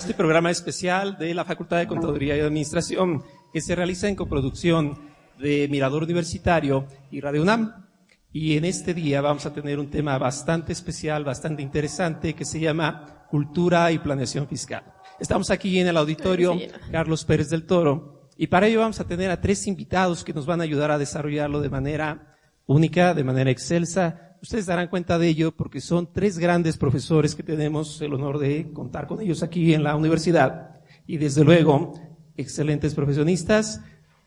Este programa especial de la Facultad de Contaduría y Administración que se realiza en coproducción de Mirador Universitario y Radio UNAM. Y en este día vamos a tener un tema bastante especial, bastante interesante, que se llama Cultura y Planeación Fiscal. Estamos aquí en el auditorio Carlos Pérez del Toro y para ello vamos a tener a tres invitados que nos van a ayudar a desarrollarlo de manera única, de manera excelsa. Ustedes darán cuenta de ello porque son tres grandes profesores que tenemos el honor de contar con ellos aquí en la universidad. Y desde luego, excelentes profesionistas,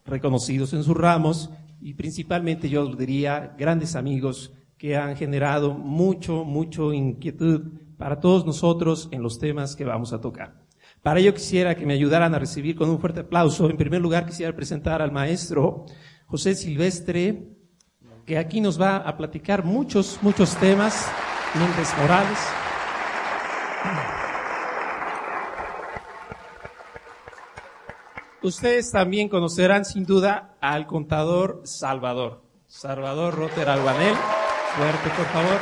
reconocidos en sus ramos y principalmente yo diría grandes amigos que han generado mucho, mucho inquietud para todos nosotros en los temas que vamos a tocar. Para ello quisiera que me ayudaran a recibir con un fuerte aplauso. En primer lugar quisiera presentar al maestro José Silvestre, que aquí nos va a platicar muchos, muchos temas, Méndez Morales. Ustedes también conocerán sin duda al contador Salvador. Salvador Roter Albanel. Fuerte, por favor.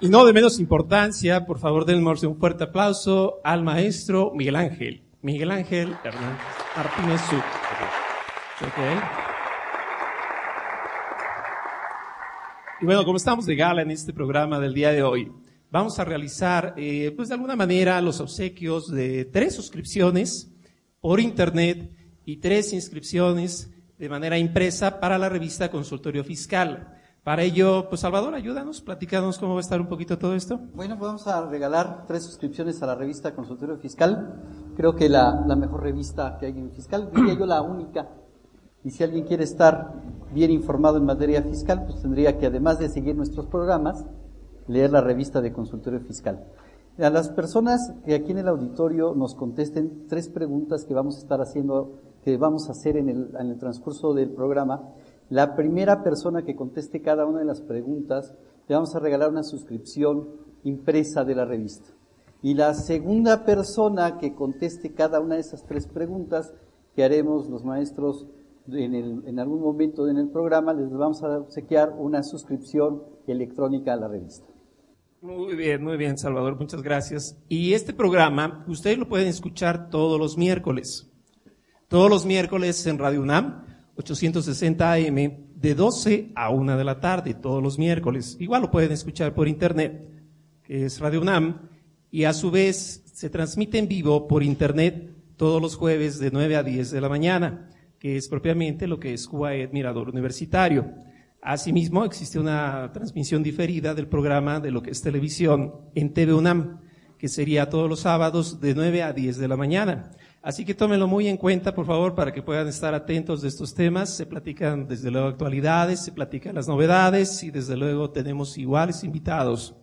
Y no de menos importancia, por favor, denmos un fuerte aplauso al maestro Miguel Ángel. Miguel Ángel Hernández Martínez Su. Okay. Y bueno, como estamos de gala en este programa del día de hoy, vamos a realizar, eh, pues de alguna manera, los obsequios de tres suscripciones por internet y tres inscripciones de manera impresa para la revista Consultorio Fiscal. Para ello, pues Salvador, ayúdanos, platícanos cómo va a estar un poquito todo esto. Bueno, vamos a regalar tres suscripciones a la revista Consultorio Fiscal. Creo que la, la mejor revista que hay en fiscal, diría yo la única. Y si alguien quiere estar bien informado en materia fiscal, pues tendría que, además de seguir nuestros programas, leer la revista de Consultorio Fiscal. A las personas que aquí en el auditorio nos contesten tres preguntas que vamos a estar haciendo, que vamos a hacer en el, en el transcurso del programa, la primera persona que conteste cada una de las preguntas, le vamos a regalar una suscripción impresa de la revista. Y la segunda persona que conteste cada una de esas tres preguntas, que haremos los maestros en, algún momento en el programa, les vamos a obsequiar una suscripción electrónica a la revista. Muy bien, muy bien, Salvador, muchas gracias. Y este programa, ustedes lo pueden escuchar todos los miércoles. Todos los miércoles en Radio UNAM, 860 AM, de 12 a 1 de la tarde, todos los miércoles. Igual lo pueden escuchar por internet, que es Radio UNAM, y a su vez se transmite en vivo por internet todos los jueves de 9 a 10 de la mañana, que es propiamente lo que es Cubaed Mirador Universitario. Asimismo, existe una transmisión diferida del programa de lo que es televisión en TV UNAM, que sería todos los sábados de 9 a 10 de la mañana. Así que tómenlo muy en cuenta, por favor, para que puedan estar atentos de estos temas. Se platican desde luego actualidades, se platican las novedades y desde luego tenemos iguales invitados,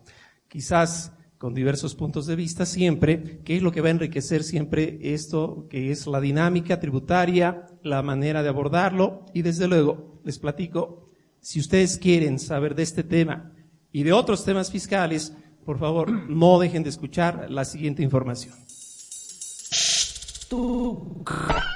quizás con diversos puntos de vista siempre, que es lo que va a enriquecer siempre esto, que es la dinámica tributaria, la manera de abordarlo y desde luego les platico si ustedes quieren saber de este tema y de otros temas fiscales, por favor, no dejen de escuchar la siguiente información. 人が。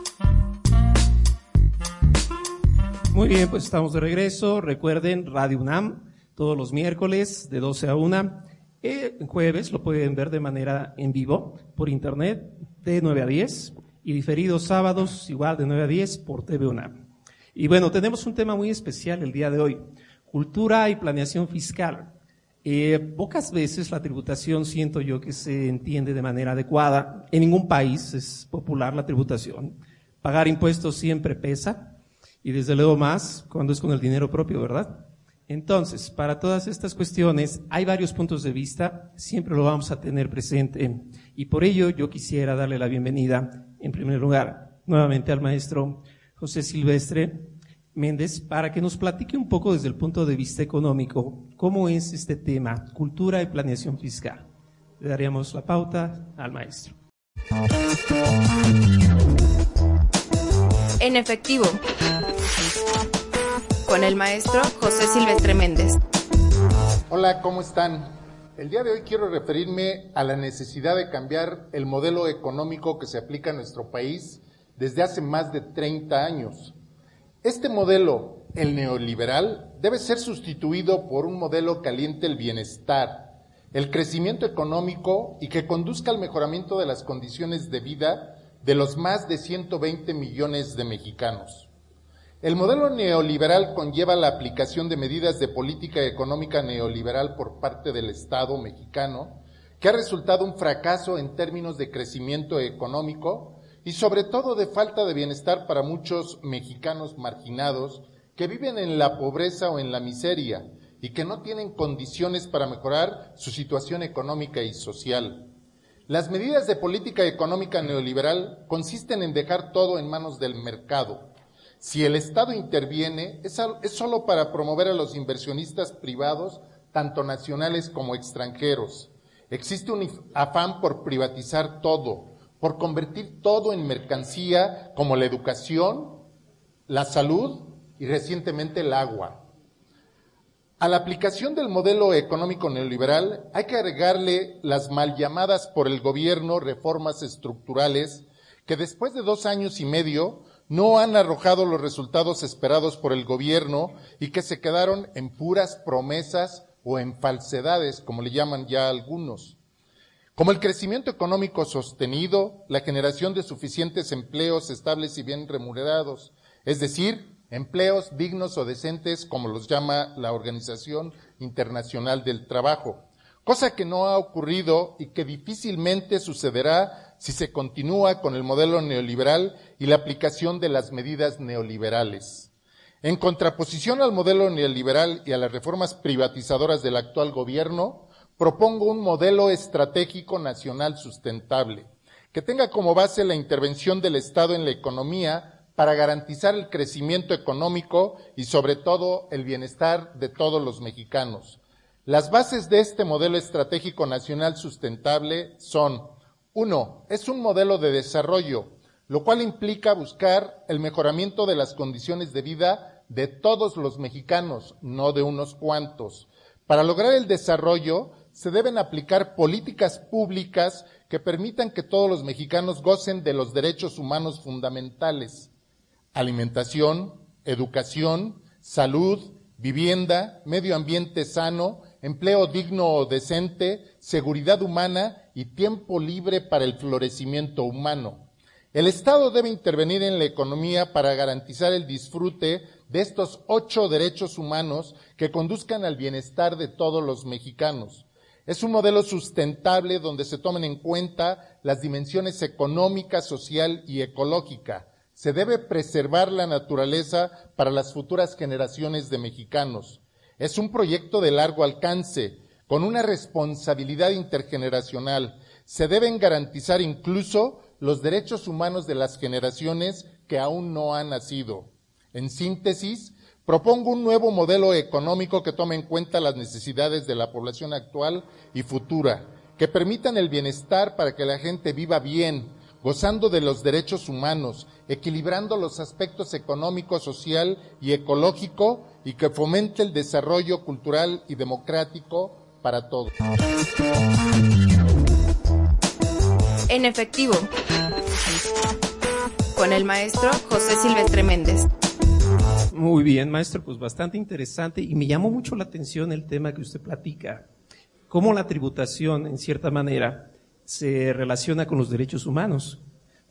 Muy bien, pues estamos de regreso. Recuerden, Radio UNAM, todos los miércoles de 12 a 1. Eh, jueves lo pueden ver de manera en vivo por internet de 9 a 10 y diferidos sábados igual de 9 a 10 por TV UNAM. Y bueno, tenemos un tema muy especial el día de hoy, cultura y planeación fiscal. Eh, pocas veces la tributación siento yo que se entiende de manera adecuada. En ningún país es popular la tributación. Pagar impuestos siempre pesa y desde luego más cuando es con el dinero propio, ¿verdad? Entonces, para todas estas cuestiones hay varios puntos de vista, siempre lo vamos a tener presente y por ello yo quisiera darle la bienvenida, en primer lugar, nuevamente al maestro José Silvestre, Méndez para que nos platique un poco desde el punto de vista económico cómo es este tema, cultura y planeación fiscal. Le daríamos la pauta al maestro. En efectivo, con el maestro José Silvestre Méndez. Hola, ¿cómo están? El día de hoy quiero referirme a la necesidad de cambiar el modelo económico que se aplica en nuestro país desde hace más de 30 años este modelo, el neoliberal, debe ser sustituido por un modelo que aliente el bienestar, el crecimiento económico y que conduzca al mejoramiento de las condiciones de vida de los más de 120 millones de mexicanos. El modelo neoliberal conlleva la aplicación de medidas de política económica neoliberal por parte del Estado mexicano, que ha resultado un fracaso en términos de crecimiento económico, y sobre todo de falta de bienestar para muchos mexicanos marginados que viven en la pobreza o en la miseria y que no tienen condiciones para mejorar su situación económica y social. Las medidas de política económica neoliberal consisten en dejar todo en manos del mercado. Si el Estado interviene, es, solo para promover a los inversionistas privados, tanto nacionales como extranjeros. Existe un afán por privatizar todo, por convertir todo en mercancía como la educación, la salud y recientemente el agua. A la aplicación del modelo económico neoliberal hay que agregarle las mal llamadas por el gobierno reformas estructurales que después de dos años y medio no han arrojado los resultados esperados por el gobierno y que se quedaron en puras promesas o en falsedades, como le llaman ya algunos. Como el crecimiento económico sostenido, la generación de suficientes empleos estables y bien remunerados, es decir, empleos dignos o decentes, como los llama la Organización Internacional del Trabajo, cosa que no ha ocurrido y que difícilmente sucederá si se continúa con el modelo neoliberal y la aplicación de las medidas neoliberales. En contraposición al modelo neoliberal y a las reformas privatizadoras del actual gobierno, propongo un modelo estratégico nacional sustentable que tenga como base la intervención del Estado en la economía para garantizar el crecimiento económico y sobre todo el bienestar de todos los mexicanos. Las bases de este modelo estratégico nacional sustentable son, uno, es un modelo de desarrollo, lo cual implica buscar el mejoramiento de las condiciones de vida de todos los mexicanos, no de unos cuantos. Para lograr el desarrollo, se deben aplicar políticas públicas que permitan que todos los mexicanos gocen de los derechos humanos fundamentales, alimentación, educación, salud, vivienda, medio ambiente sano, empleo digno o decente, seguridad humana y tiempo libre para el florecimiento humano. El Estado debe intervenir en la economía para garantizar el disfrute de estos ocho derechos humanos que conduzcan al bienestar de todos los mexicanos. Es un modelo sustentable donde se tomen en cuenta las dimensiones económica, social y ecológica. Se debe preservar la naturaleza para las futuras generaciones de mexicanos. Es un proyecto de largo alcance, con una responsabilidad intergeneracional. Se deben garantizar incluso los derechos humanos de las generaciones que aún no han nacido. En síntesis, Propongo un nuevo modelo económico que tome en cuenta las necesidades de la población actual y futura, que permitan el bienestar para que la gente viva bien, gozando de los derechos humanos, equilibrando los aspectos económico, social y ecológico y que fomente el desarrollo cultural y democrático para todos. En efectivo, con el maestro José Silvestre Méndez. Muy bien, maestro, pues bastante interesante y me llamó mucho la atención el tema que usted platica, cómo la tributación, en cierta manera, se relaciona con los derechos humanos.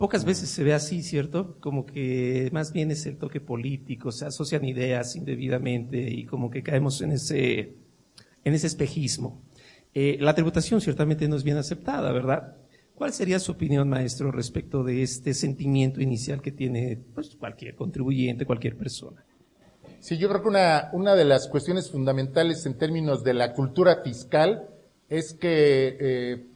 Pocas veces se ve así, ¿cierto? Como que más bien es el toque político, se asocian ideas indebidamente y como que caemos en ese, en ese espejismo. Eh, la tributación ciertamente no es bien aceptada, ¿verdad? ¿Cuál sería su opinión, maestro, respecto de este sentimiento inicial que tiene pues, cualquier contribuyente, cualquier persona? Sí, yo creo que una, una de las cuestiones fundamentales en términos de la cultura fiscal es que eh,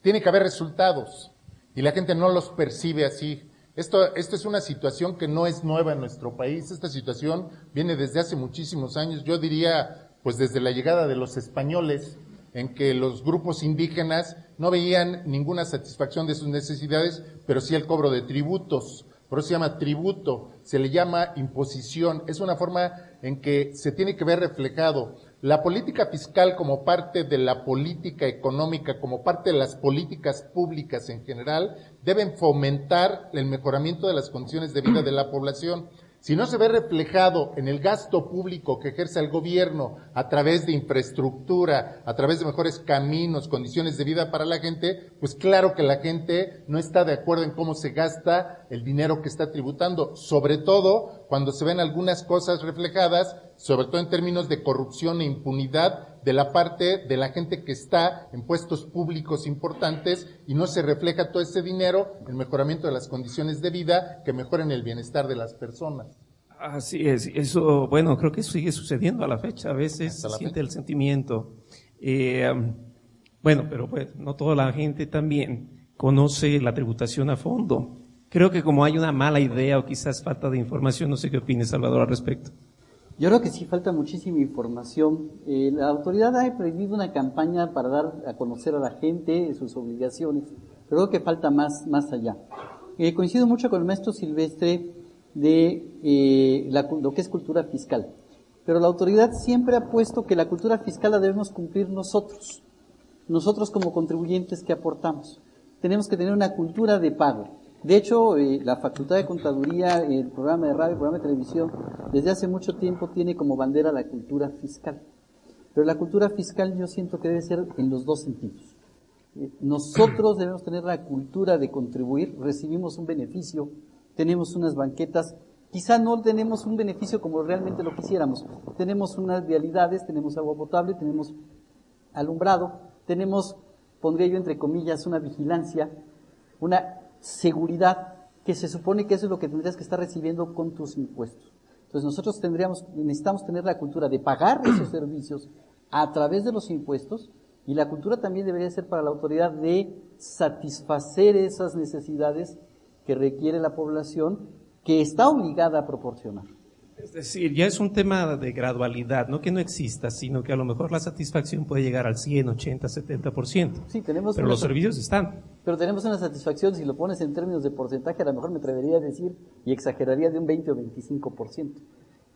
tiene que haber resultados y la gente no los percibe así. Esto, esto es una situación que no es nueva en nuestro país. Esta situación viene desde hace muchísimos años. Yo diría, pues desde la llegada de los españoles, en que los grupos indígenas no veían ninguna satisfacción de sus necesidades, pero sí el cobro de tributos. Por eso se llama tributo, se le llama imposición. Es una forma en que se tiene que ver reflejado la política fiscal como parte de la política económica, como parte de las políticas públicas en general, deben fomentar el mejoramiento de las condiciones de vida de la población. Si no se ve reflejado en el gasto público que ejerce el gobierno a través de infraestructura, a través de mejores caminos, condiciones de vida para la gente, pues claro que la gente no está de acuerdo en cómo se gasta el dinero que está tributando, sobre todo cuando se ven algunas cosas reflejadas, sobre todo en términos de corrupción e impunidad de la parte de la gente que está en puestos públicos importantes y no se refleja todo ese dinero en mejoramiento de las condiciones de vida que mejoren el bienestar de las personas. Así es, eso, bueno, creo que sigue sucediendo a la fecha, a veces se siente el sentimiento. Eh, bueno, pero pues no toda la gente también conoce la tributación a fondo. Creo que como hay una mala idea o quizás falta de información, no sé qué opines, Salvador, al respecto. Yo creo que sí falta muchísima información. Eh, la autoridad ha prohibido una campaña para dar a conocer a la gente sus obligaciones, pero creo que falta más, más allá. Eh, coincido mucho con el maestro Silvestre de eh, lo que es cultura fiscal. Pero la autoridad siempre ha puesto que la cultura fiscal la debemos cumplir nosotros, nosotros como contribuyentes que aportamos. Tenemos que tener una cultura de pago. De hecho, eh, la Facultad de Contaduría, el programa de radio, el programa de televisión, desde hace mucho tiempo tiene como bandera la cultura fiscal. Pero la cultura fiscal yo siento que debe ser en los dos sentidos. Eh, nosotros debemos tener la cultura de contribuir, recibimos un beneficio, tenemos unas banquetas, quizá no tenemos un beneficio como realmente lo quisiéramos. Tenemos unas vialidades, tenemos agua potable, tenemos alumbrado, tenemos, pondría yo entre comillas, una vigilancia, una seguridad que se supone que eso es lo que tendrías que estar recibiendo con tus impuestos. Entonces nosotros tendríamos, necesitamos tener la cultura de pagar esos servicios a través de los impuestos y la cultura también debería ser para la autoridad de satisfacer esas necesidades que requiere la población que está obligada a proporcionar. Es decir, ya es un tema de gradualidad, no que no exista, sino que a lo mejor la satisfacción puede llegar al 100, 80, 70%. Sí, tenemos pero los servicios están. Pero tenemos una satisfacción, si lo pones en términos de porcentaje, a lo mejor me atrevería a decir y exageraría de un 20 o 25%.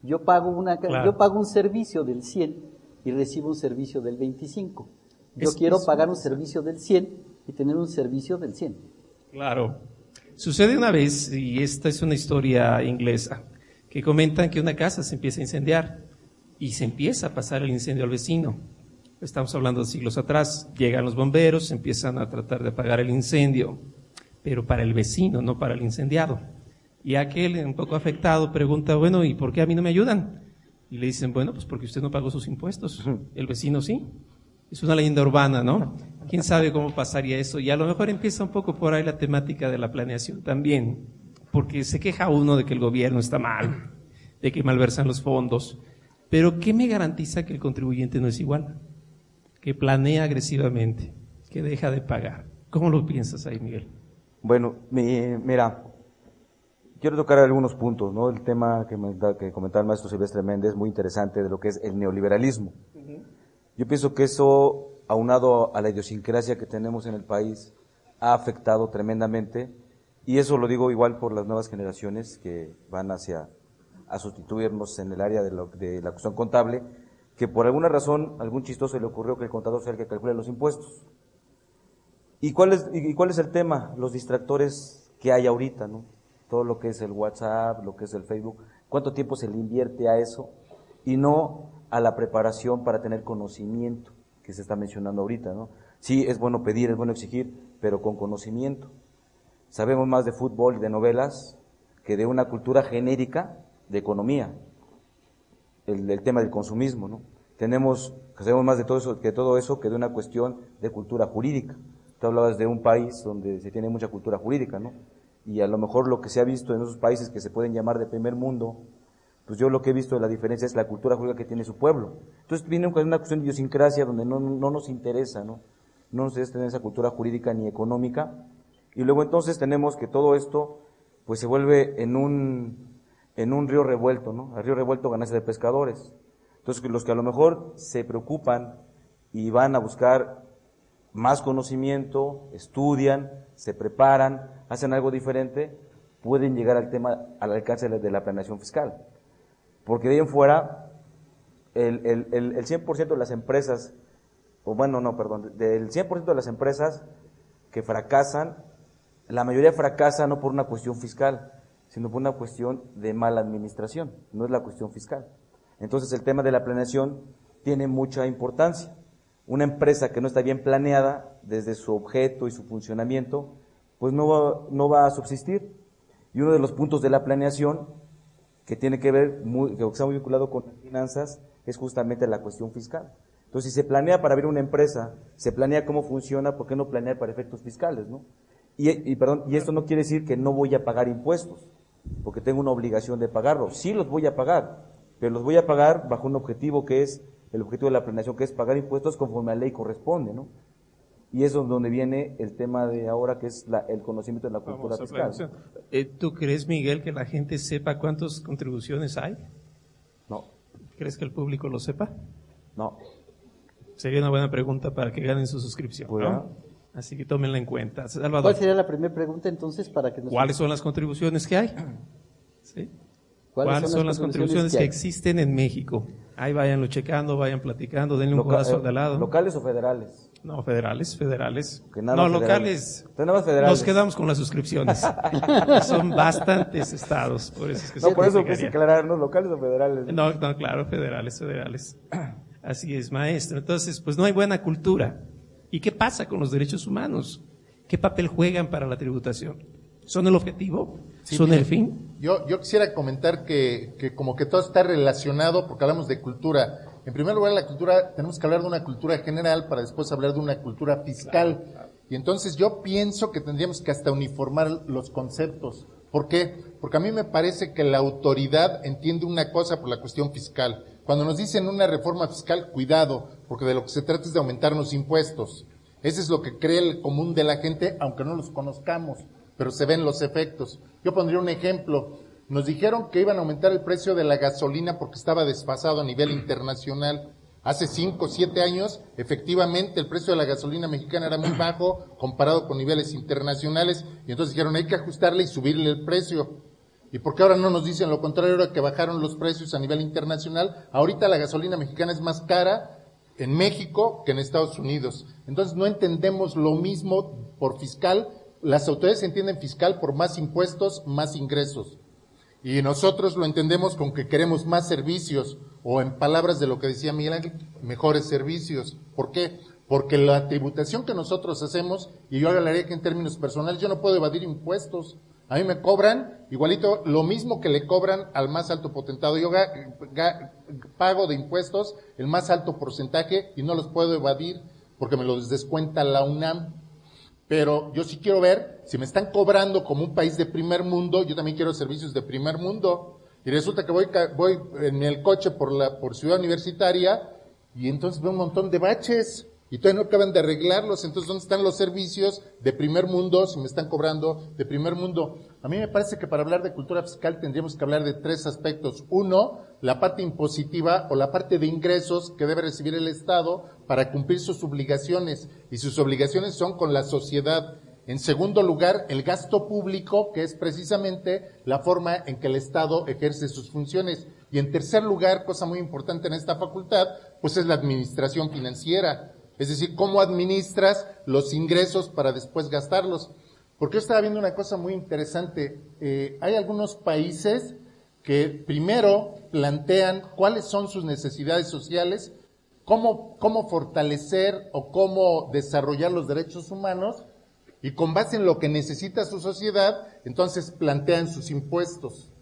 Yo pago, una, yo pago un servicio del 100 y recibo un servicio del 25. Yo quiero pagar un servicio del 100 y tener un servicio del 100. Claro. Sucede una vez, y esta es una historia inglesa, que comentan que una casa se empieza a incendiar y se empieza a pasar el incendio al vecino. Estamos hablando de siglos atrás. Llegan los bomberos, empiezan a tratar de apagar el incendio, pero para el vecino, no para el incendiado. Y aquel, un poco afectado, pregunta, bueno, ¿y por qué a mí no me ayudan? Y le dicen, bueno, pues porque usted no pagó sus impuestos. El vecino sí. Es una leyenda urbana, ¿no? ¿Quién sabe cómo pasaría eso? Y a lo mejor empieza un poco por ahí la temática de la planeación también, porque se queja uno de que el gobierno está mal, de que malversan los fondos, pero ¿qué me garantiza que el contribuyente no es igual? Que planea agresivamente, que deja de pagar. ¿Cómo lo piensas ahí, Miguel? Bueno, mira, quiero tocar algunos puntos, ¿no? El tema que, que comentaba el maestro Silvestre Méndez, muy interesante, de lo que es el neoliberalismo. Yo pienso que eso, aunado a la idiosincrasia que tenemos en el país, ha afectado tremendamente, y eso lo digo igual por las nuevas generaciones que van hacia a sustituirnos en el área de, de la cuestión contable, que por alguna razón, algún chistoso le ocurrió que el contador sea el que calcule los impuestos. ¿Y cuál es, y cuál es el tema? Los distractores que hay ahorita, ¿no? Todo lo que es el WhatsApp, lo que es el Facebook, ¿cuánto tiempo se le invierte a eso? Y no a la preparación para tener conocimiento, que se está mencionando ahorita, ¿no? Sí, es bueno pedir, es bueno exigir, pero con conocimiento. Sabemos más de fútbol y de novelas que de una cultura genérica de economía, el, tema del consumismo, ¿no? Tenemos sabemos más de todo eso, que todo eso que de una cuestión de cultura jurídica. Tú hablabas de un país donde se tiene mucha cultura jurídica, ¿no? Y a lo mejor lo que se ha visto en esos países que se pueden llamar de primer mundo, pues yo lo que he visto de la diferencia es la cultura jurídica que tiene su pueblo. Entonces viene una cuestión de idiosincrasia donde no, no nos interesa, ¿no? No nos interesa tener esa cultura jurídica ni económica. Y luego entonces tenemos que todo esto, pues se vuelve en un, en un río revuelto, ¿no? El río revuelto ganancia de pescadores. Entonces los que a lo mejor se preocupan y van a buscar más conocimiento, estudian, se preparan, hacen algo diferente, pueden llegar al tema, al alcance de la planeación fiscal. Porque de ahí en fuera, el, el, el, 100% de las empresas, o bueno, no, perdón, del 100% de las empresas que fracasan, la mayoría fracasa no por una cuestión fiscal, sino por una cuestión de mala administración, no es la cuestión fiscal. Entonces el tema de la planeación tiene mucha importancia. Una empresa que no está bien planeada desde su objeto y su funcionamiento, pues no va, no va a subsistir. Y uno de los puntos de la planeación que tiene que ver, muy, que está muy vinculado con las finanzas, es justamente la cuestión fiscal. Entonces, si se planea para abrir una empresa, se planea cómo funciona, ¿por qué no planear para efectos fiscales, no? Y, y, perdón, y esto no quiere decir que no voy a pagar impuestos, porque tengo una obligación de pagarlos. Sí los voy a pagar, pero los voy a pagar bajo un objetivo que es el objetivo de la planeación, que es pagar impuestos conforme a la ley corresponde, ¿no? Y eso es donde viene el tema de ahora, que es el conocimiento de la cultura fiscal. Eh, ¿Tú crees, Miguel, que la gente sepa cuántas contribuciones hay? No. ¿Crees que el público lo sepa? No. Sería una buena pregunta para que ganen su suscripción. Así que tómenla en cuenta. Salvador. ¿Cuál sería la primera pregunta entonces para que ¿Cuáles son las contribuciones que hay? ¿Sí? ¿Cuáles, son, las contribuciones, que, existen en México? Ahí váyanlo checando, vayan platicando, denle un codazo de lado. ¿Locales o federales? No, federales, federales. no, locales. Nos quedamos con las suscripciones. son bastantes estados. Por eso es que no, por eso quise aclarar, ¿no? ¿Locales o federales? No, no, claro, federales, federales. Así es, maestro. Entonces, pues no hay buena cultura. ¿Y qué pasa con los derechos humanos? ¿Qué papel juegan para la tributación? ¿Son el objetivo? ¿Son el fin? Yo, yo quisiera comentar que, que como que todo está relacionado porque hablamos de cultura. En primer lugar, la cultura, tenemos que hablar de una cultura general para después hablar de una cultura fiscal. Y entonces yo pienso que tendríamos que hasta uniformar los conceptos. ¿Por qué? Porque a mí me parece que la autoridad entiende una cosa por la cuestión fiscal. Cuando nos dicen una reforma fiscal, cuidado, porque de lo que se trata es de aumentar los impuestos. Ese es lo que cree el común de la gente, aunque no los conozcamos pero se ven los efectos. Yo pondría un ejemplo. Nos dijeron que iban a aumentar el precio de la gasolina porque estaba desfasado a nivel internacional. Hace cinco o siete años, efectivamente, el precio de la gasolina mexicana era muy bajo comparado con niveles internacionales y entonces dijeron hay que ajustarle y subirle el precio. ¿Y por qué ahora no nos dicen lo contrario, ahora que bajaron los precios a nivel internacional? Ahorita la gasolina mexicana es más cara en México que en Estados Unidos. Entonces no entendemos lo mismo por fiscal las autoridades entienden fiscal por más impuestos, más ingresos. Y nosotros lo entendemos con que queremos más servicios, o en palabras de lo que decía Miguel Ángel, mejores servicios. ¿Por qué? Porque la tributación que nosotros hacemos, y yo hablaré que en términos personales, yo no puedo evadir impuestos. A mí me cobran igualito lo mismo que le cobran al más alto potentado. Yo pago de impuestos el más alto porcentaje y no los puedo evadir porque me los descuenta la UNAM. Pero yo sí quiero ver, si me están cobrando como un país de primer mundo, yo también quiero servicios de primer mundo. Y resulta que voy, voy en el coche por la, por ciudad universitaria y entonces veo un montón de baches y todavía no acaban de arreglarlos. Entonces, ¿dónde están los servicios de primer mundo si me están cobrando de primer mundo? A mí me parece que para hablar de cultura fiscal tendríamos que hablar de tres aspectos. Uno, la parte impositiva o la parte de ingresos que debe recibir el Estado para cumplir sus obligaciones. Y sus obligaciones son con la sociedad. En segundo lugar, el gasto público, que es precisamente la forma en que el Estado ejerce sus funciones. Y en tercer lugar, cosa muy importante en esta facultad, pues es la administración financiera es decir, cómo administras los ingresos para después gastarlos. Porque yo estaba viendo una cosa muy interesante. Eh, hay algunos países que primero plantean cuáles son sus necesidades sociales, cómo, cómo fortalecer o cómo desarrollar los derechos humanos, y con base en lo que necesita su sociedad, entonces plantean sus impuestos.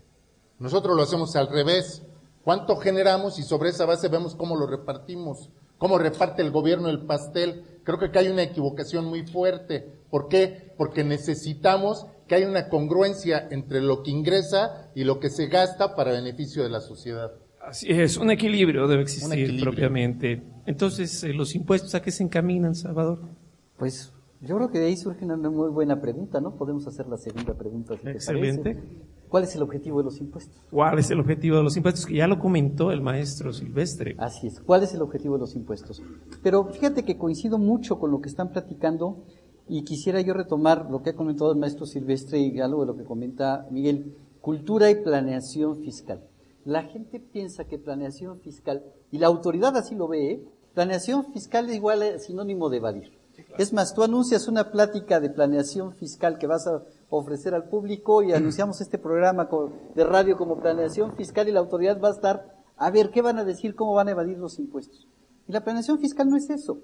Nosotros lo hacemos al revés. ¿Cuánto generamos y sobre esa base vemos cómo lo repartimos? Cómo reparte el gobierno el pastel. Creo que acá hay una equivocación muy fuerte. ¿Por qué? Porque necesitamos que haya una congruencia entre lo que ingresa y lo que se gasta para beneficio de la sociedad. Así es, un equilibrio debe existir propiamente. Entonces, eh, ¿los impuestos a qué se encaminan, Salvador? Pues yo creo que de ahí surge una muy buena pregunta, ¿no? Podemos hacer la segunda pregunta. Si Excelente. ¿Cuál es el objetivo de los impuestos? ¿Cuál es el objetivo de los impuestos? Que ya lo comentó el maestro Silvestre. Así es. ¿Cuál es el objetivo de los impuestos? Pero fíjate que coincido mucho con lo que están platicando y quisiera yo retomar lo que ha comentado el maestro Silvestre y algo de lo que comenta Miguel. Cultura y planeación fiscal. La gente piensa que planeación fiscal, y la autoridad así lo ve, ¿eh? planeación fiscal es igual a sinónimo de evadir. Es más, tú anuncias una plática de planeación fiscal que vas a ofrecer al público y anunciamos este programa de radio como planeación fiscal y la autoridad va a estar a ver qué van a decir, cómo van a evadir los impuestos. Y la planeación fiscal no es eso.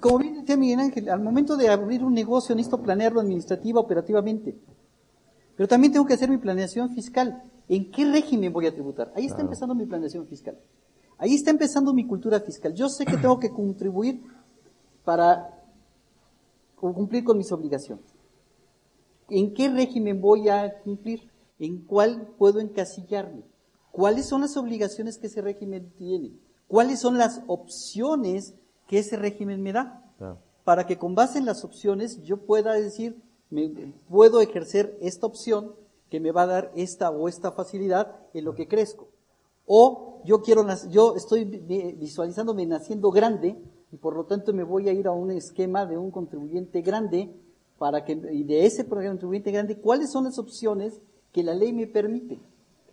Como bien decía Miguel Ángel, al momento de abrir un negocio necesito planearlo administrativa, operativamente. Pero también tengo que hacer mi planeación fiscal. ¿En qué régimen voy a tributar? Ahí está empezando mi planeación fiscal. Ahí está empezando mi cultura fiscal. Yo sé que tengo que contribuir para cumplir con mis obligaciones. ¿En qué régimen voy a cumplir? ¿En cuál puedo encasillarme? ¿Cuáles son las obligaciones que ese régimen tiene? ¿Cuáles son las opciones que ese régimen me da? Para que con base en las opciones yo pueda decir, me, puedo ejercer esta opción que me va a dar esta o esta facilidad en lo que crezco. O yo quiero, yo estoy visualizándome naciendo grande y por lo tanto me voy a ir a un esquema de un contribuyente grande para que, y de ese contribuyente grande, ¿cuáles son las opciones que la ley me permite?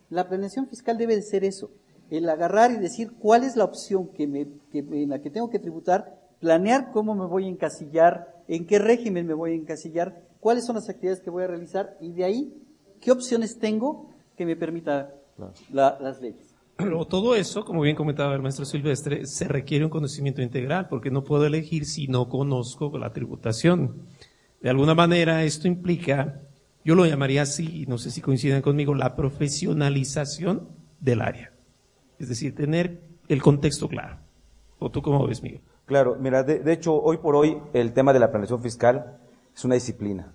La planeación fiscal debe de ser eso, el agarrar y decir cuál es la opción que me, que, en la que tengo que tributar, planear cómo me voy a encasillar, en qué régimen me voy a encasillar, cuáles son las actividades que voy a realizar y de ahí qué opciones tengo que me permita las leyes. Pero todo eso, como bien comentaba el maestro Silvestre, se requiere un conocimiento integral, porque no puedo elegir si no conozco la tributación. De alguna manera esto implica, yo lo llamaría así, no sé si coinciden conmigo, la profesionalización del área. Es decir, tener el contexto claro. ¿O tú cómo ves, Miguel? Claro, mira, de, hecho, hoy por hoy el tema de la planeación fiscal es una disciplina.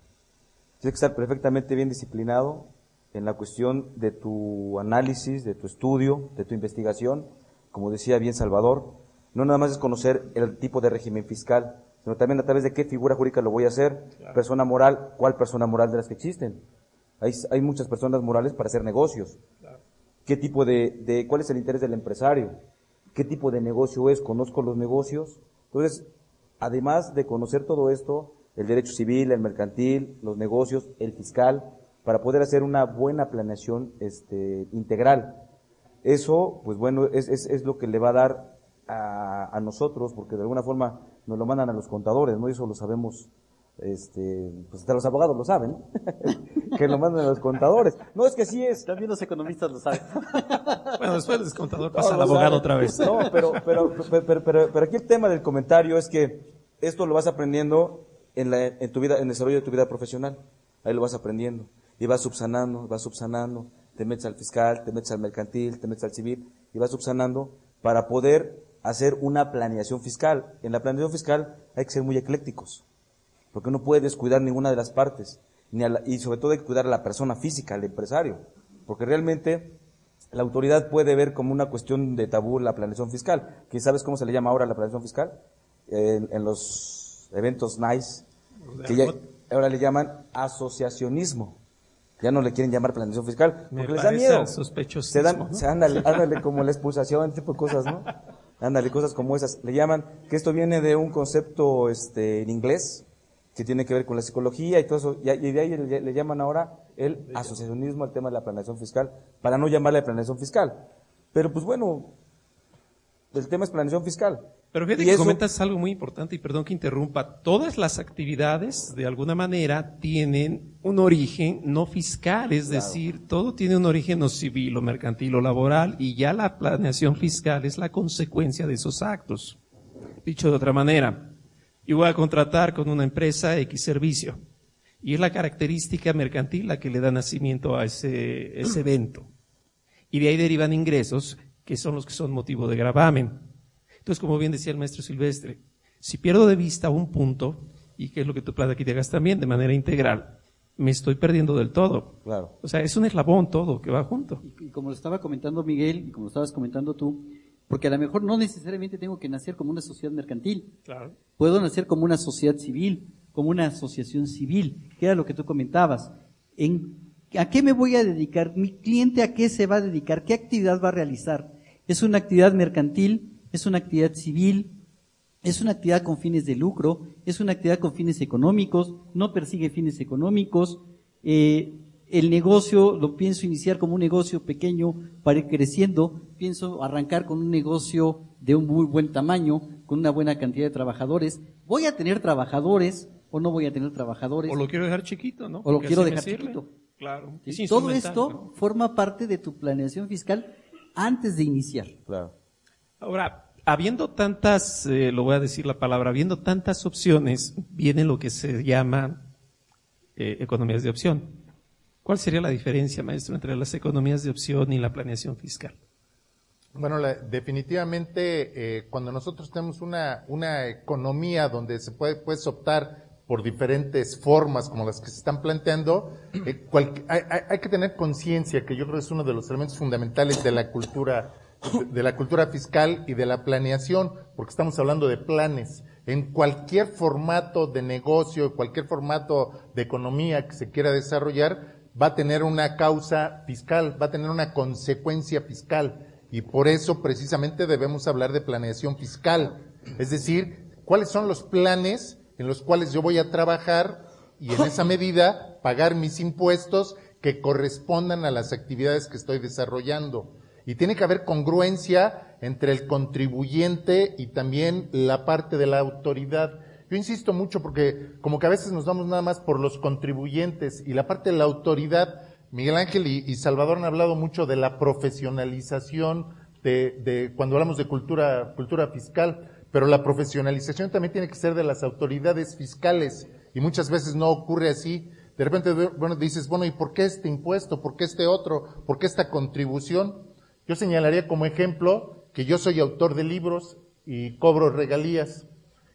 Tienes que estar perfectamente bien disciplinado en la cuestión de tu análisis, de tu estudio, de tu investigación. Como decía bien Salvador, no nada más es conocer el tipo de régimen fiscal, sino también a través de qué figura jurídica lo voy a hacer, persona moral, cuál persona moral de las que existen. Hay, hay muchas personas morales para hacer negocios. ¿Qué tipo de, de, cuál es el interés del empresario? ¿Qué tipo de negocio es? ¿Conozco los negocios? Entonces, además de conocer todo esto, el derecho civil, el mercantil, los negocios, el fiscal, para poder hacer una buena planeación este, integral. Eso, pues bueno, es, es, es lo que le va a dar a, a, nosotros, porque de alguna forma nos lo mandan a los contadores, ¿no? eso lo sabemos, este, pues hasta los abogados lo saben, que lo mandan a los contadores. No, es que sí es. También los economistas lo saben. bueno, después del contador pasa al abogado otra vez. No, pero, pero, pero, pero, pero, aquí el tema del comentario es que esto lo vas aprendiendo en, la, en tu vida, en el desarrollo de tu vida profesional. Ahí lo vas aprendiendo. Y vas subsanando, vas subsanando. Te metes al fiscal, te metes al mercantil, te metes al civil, y vas subsanando para poder hacer una planeación fiscal. En la planeación fiscal hay que ser muy eclécticos, porque no puede descuidar ninguna de las partes, ni y sobre todo hay que cuidar a la persona física, al empresario, porque realmente la autoridad puede ver como una cuestión de tabú la planeación fiscal. ¿Quién sabes cómo se le llama ahora la planeación fiscal? en, los eventos NICE, que ahora le llaman asociacionismo. Ya no le quieren llamar planeación fiscal, porque les da miedo. Se dan, se ándale, ándale como la expulsación, tipo de cosas, ¿no? Ándale, cosas como esas. Le llaman, que esto viene de un concepto este, en inglés, que tiene que ver con la psicología y todo eso, y, de ahí le, llaman ahora el asociacionismo al tema de la planeación fiscal, para no llamarle planeación fiscal. Pero pues bueno, el tema es planeación fiscal. Pero fíjate que comentas algo muy importante y perdón que interrumpa. Todas las actividades, de alguna manera, tienen un origen no fiscal, es decir, todo tiene un origen no civil o mercantil o laboral y ya la planeación fiscal es la consecuencia de esos actos. Dicho de otra manera, yo voy a contratar con una empresa X servicio y es la característica mercantil la que le da nacimiento a ese, ese evento. Y de ahí derivan ingresos que son los que son motivo de gravamen. Entonces, como bien decía el maestro Silvestre, si pierdo de vista un punto, y que es lo que tú platicas también de manera integral, me estoy perdiendo del todo. Claro. O sea, es un eslabón todo que va junto. Y, y como lo estaba comentando Miguel y como lo estabas comentando tú, porque a lo mejor no necesariamente tengo que nacer como una sociedad mercantil. Claro. Puedo nacer como una sociedad civil, como una asociación civil, que era lo que tú comentabas. ¿En, ¿A qué me voy a dedicar? ¿Mi cliente a qué se va a dedicar? ¿Qué actividad va a realizar? ¿Es una actividad mercantil? ¿Es una actividad civil? ¿Es una actividad con fines de lucro? ¿Es una actividad con fines económicos? ¿No persigue fines económicos? Eh, el negocio lo pienso iniciar como un negocio pequeño para ir creciendo, pienso arrancar con un negocio de un muy buen tamaño, con una buena cantidad de trabajadores. ¿Voy a tener trabajadores o no voy a tener trabajadores? O lo quiero dejar chiquito, ¿no? O lo quiero dejar chiquito. Claro. Sí, Es Todo esto ¿no? forma parte de tu planeación fiscal antes de iniciar. Claro. Ahora, habiendo tantas, eh, lo voy a decir la palabra, habiendo tantas opciones, viene lo que se llama eh, economías de opción. ¿Cuál sería la diferencia, maestro, entre las economías de opción y la planeación fiscal? Bueno, la- definitivamente eh, cuando nosotros tenemos una, una economía donde se puede puedes optar por diferentes formas como las que se están planteando, eh, hay, hay- que tener conciencia que yo creo que es uno de los elementos fundamentales de la cultura de la cultura fiscal y de la planeación, porque estamos hablando de planes. En cualquier formato de negocio, cualquier formato de economía que se quiera desarrollar, va a tener una causa fiscal, va a tener una consecuencia fiscal. Y por eso precisamente debemos hablar de planeación fiscal. Es decir, cuáles son los planes en los cuales yo voy a trabajar y en esa medida pagar mis impuestos que correspondan a las actividades que estoy desarrollando. Y tiene que haber congruencia entre el contribuyente y también la parte de la autoridad. Yo insisto mucho porque como que a veces nos vamos nada más por los contribuyentes y la parte de la autoridad, Miguel Ángel y, y Salvador han hablado mucho de la profesionalización de, de cuando hablamos de cultura, cultura fiscal, pero la profesionalización también tiene que ser de las autoridades fiscales y muchas veces no ocurre así. De repente, bueno, dices, bueno, ¿y por qué este impuesto? ¿Por qué este otro? ¿Por qué esta contribución? Yo señalaría como ejemplo que yo soy autor de libros y cobro regalías.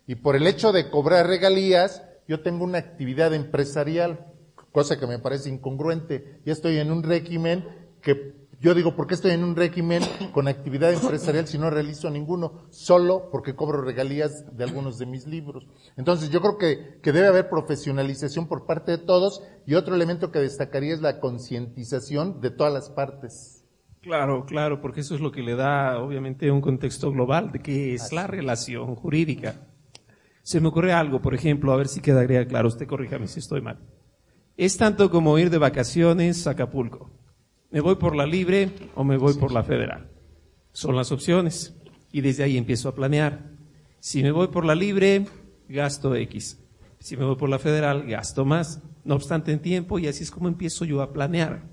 Y por el hecho de cobrar regalías, yo tengo una actividad empresarial, cosa que me parece incongruente. Ya estoy en un régimen que yo digo, ¿por qué estoy en un régimen con actividad empresarial si no realizo ninguno? Solo porque cobro regalías de algunos de mis libros. Entonces yo creo que, que debe haber profesionalización por parte de todos y otro elemento que destacaría es la concientización de todas las partes. Claro, claro, porque eso es lo que le da, obviamente, un contexto global de qué es la relación jurídica. Se me ocurre algo, por ejemplo, a ver si quedaría claro, usted corríjame si estoy mal. Es tanto como ir de vacaciones a Acapulco. ¿Me voy por la libre o me voy por la federal? Son las opciones. Y desde ahí empiezo a planear. Si me voy por la libre, gasto X. Si me voy por la federal, gasto más. No obstante, en tiempo, y así es como empiezo yo a planear.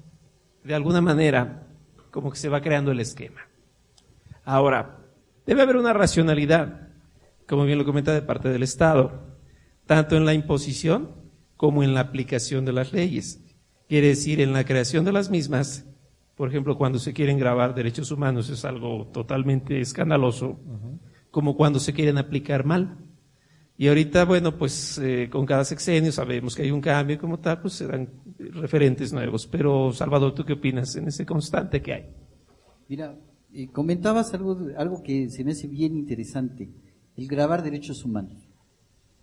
De alguna manera, como que se va creando el esquema. Ahora, debe haber una racionalidad, como bien lo comenta de parte del Estado, tanto en la imposición como en la aplicación de las leyes. Quiere decir, en la creación de las mismas, por ejemplo, cuando se quieren grabar derechos humanos es algo totalmente escandaloso, como cuando se quieren aplicar mal. Y ahorita, bueno, pues eh, con cada sexenio sabemos que hay un cambio y como tal, pues se dan referentes nuevos. Pero, Salvador, ¿tú qué opinas en ese constante que hay? Mira, eh, comentabas algo, algo que se me hace bien interesante, el grabar derechos humanos.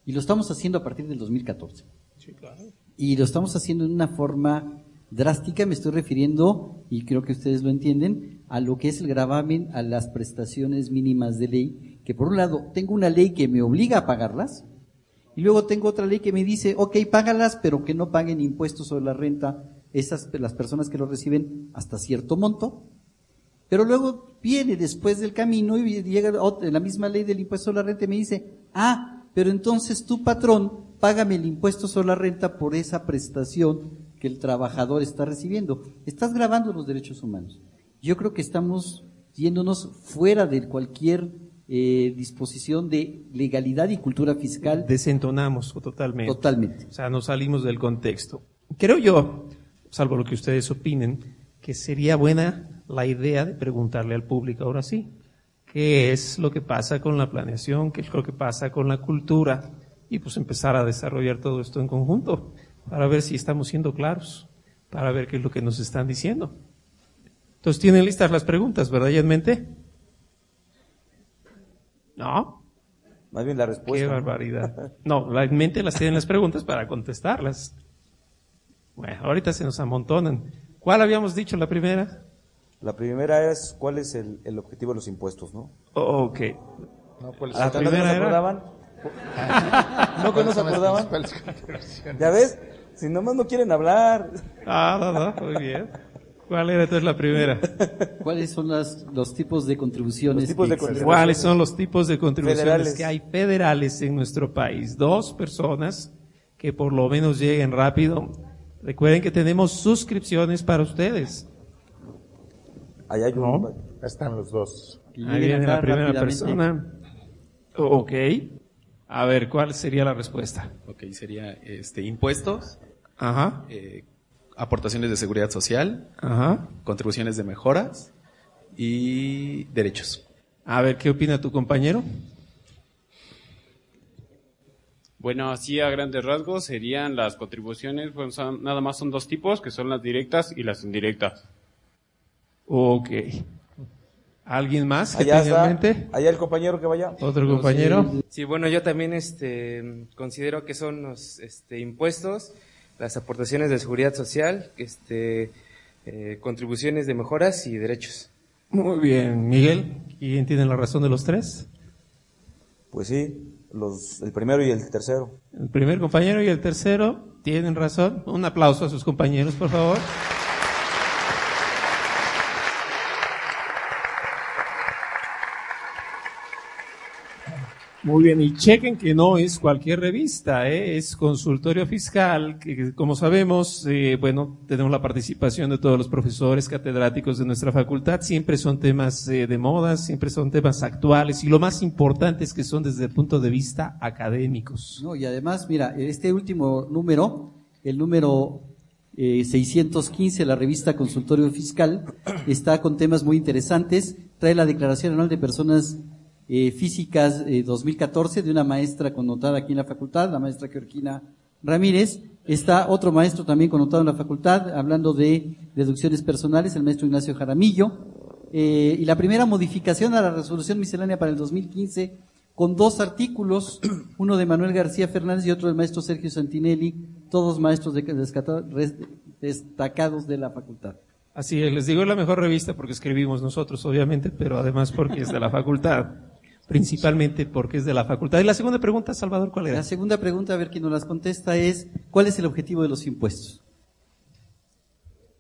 Y lo estamos haciendo a partir del 2014. Sí, claro. Y lo estamos haciendo en una forma drástica, me estoy refiriendo, y creo que ustedes lo entienden, a lo que es el gravamen a las prestaciones mínimas de ley, que por un lado tengo una ley que me obliga a pagarlas, y luego tengo otra ley que me dice, ok, págalas, pero que no paguen impuestos sobre la renta esas, las personas que lo reciben hasta cierto monto. Pero luego viene después del camino y llega otra- la misma ley del impuesto sobre la renta y me dice, ah, pero entonces tu patrón, págame el impuesto sobre la renta por esa prestación que el trabajador está recibiendo. Estás grabando los derechos humanos. Yo creo que estamos yéndonos fuera de cualquier eh, disposición de legalidad y cultura fiscal. Desentonamos totalmente. Totalmente. O sea, nos salimos del contexto. Creo yo, salvo lo que ustedes opinen, que sería buena la idea de preguntarle al público ahora sí, qué es lo que pasa con la planeación, qué es lo que pasa con la cultura y pues empezar a desarrollar todo esto en conjunto para ver si estamos siendo claros, para ver qué es lo que nos están diciendo. Entonces tienen listas las preguntas, ¿verdad, ya en mente? ¿No? Más bien la respuesta. Qué barbaridad. No, la en mente las tienen las preguntas para contestarlas. Bueno, ahorita se nos amontonan. ¿Cuál habíamos dicho la primera? La primera es cuál es el, el objetivo de los impuestos, ¿no? Oh, ok. No, ¿cuál es La el- ¿No nos primera era-? ¿No que nos ¿Cuáles son las acordaban? ¿Ya ves? Si nomás no quieren hablar. Ah, no, no, muy bien. ¿Cuál era entonces la primera? ¿Cuáles son las, los tipos de contribuciones? Los tipos de contribuciones. ¿Cuáles son los tipos de contribuciones Federales. que hay federales en nuestro país? Dos personas que por lo menos lleguen rápido. Recuerden que tenemos suscripciones para ustedes. Allá hay un... Están los dos. Ahí viene la primera persona. Ok. A ver, ¿cuál sería la respuesta? Ok, sería este, impuestos, Ajá, eh, aportaciones de seguridad social, ajá. contribuciones de mejoras y derechos. A ver, ¿qué opina tu compañero? Bueno, así a grandes rasgos serían las contribuciones, pues son- nada más son dos tipos, que son las directas y las indirectas. Ok. ¿Alguien más que Allá tenga está. en mente? Allá el compañero que vaya. ¿Otro compañero? Sí, bueno, yo también este, considero que son los este, impuestos, las aportaciones de seguridad social, este, eh, contribuciones de mejoras y derechos. Muy bien. Miguel, ¿quién tiene la razón de los tres? Pues sí, los, el primero y el tercero. El primer compañero y el tercero tienen razón. Un aplauso a sus compañeros, por favor. Muy bien, y chequen que no es cualquier revista, ¿eh? es consultorio fiscal, que como sabemos, eh, bueno, tenemos la participación de todos los profesores catedráticos de nuestra facultad, siempre son temas eh, de moda, siempre son temas actuales, y lo más importante es que son desde el punto de vista académicos. No, y además, mira, este último número, el número eh, 615, la revista Consultorio Fiscal, está con temas muy interesantes. Trae la Declaración Anual de Personas eh, Físicas eh, 2014 de una maestra connotada aquí en la facultad, la maestra Georgina Ramírez. Está otro maestro también connotado en la facultad, hablando de deducciones personales, el maestro Ignacio Jaramillo. Eh, y la primera modificación a la resolución miscelánea para el 2015 con dos artículos, uno de Manuel García Fernández y otro del maestro Sergio Santinelli, todos maestros de- destacados de la facultad. Así es, les digo, es la mejor revista porque escribimos nosotros, obviamente, pero además porque es de la facultad. Principalmente porque es de la facultad. Y la segunda pregunta, Salvador, ¿cuál era? La segunda pregunta, a ver quién nos las contesta, es ¿cuál es el objetivo de los impuestos?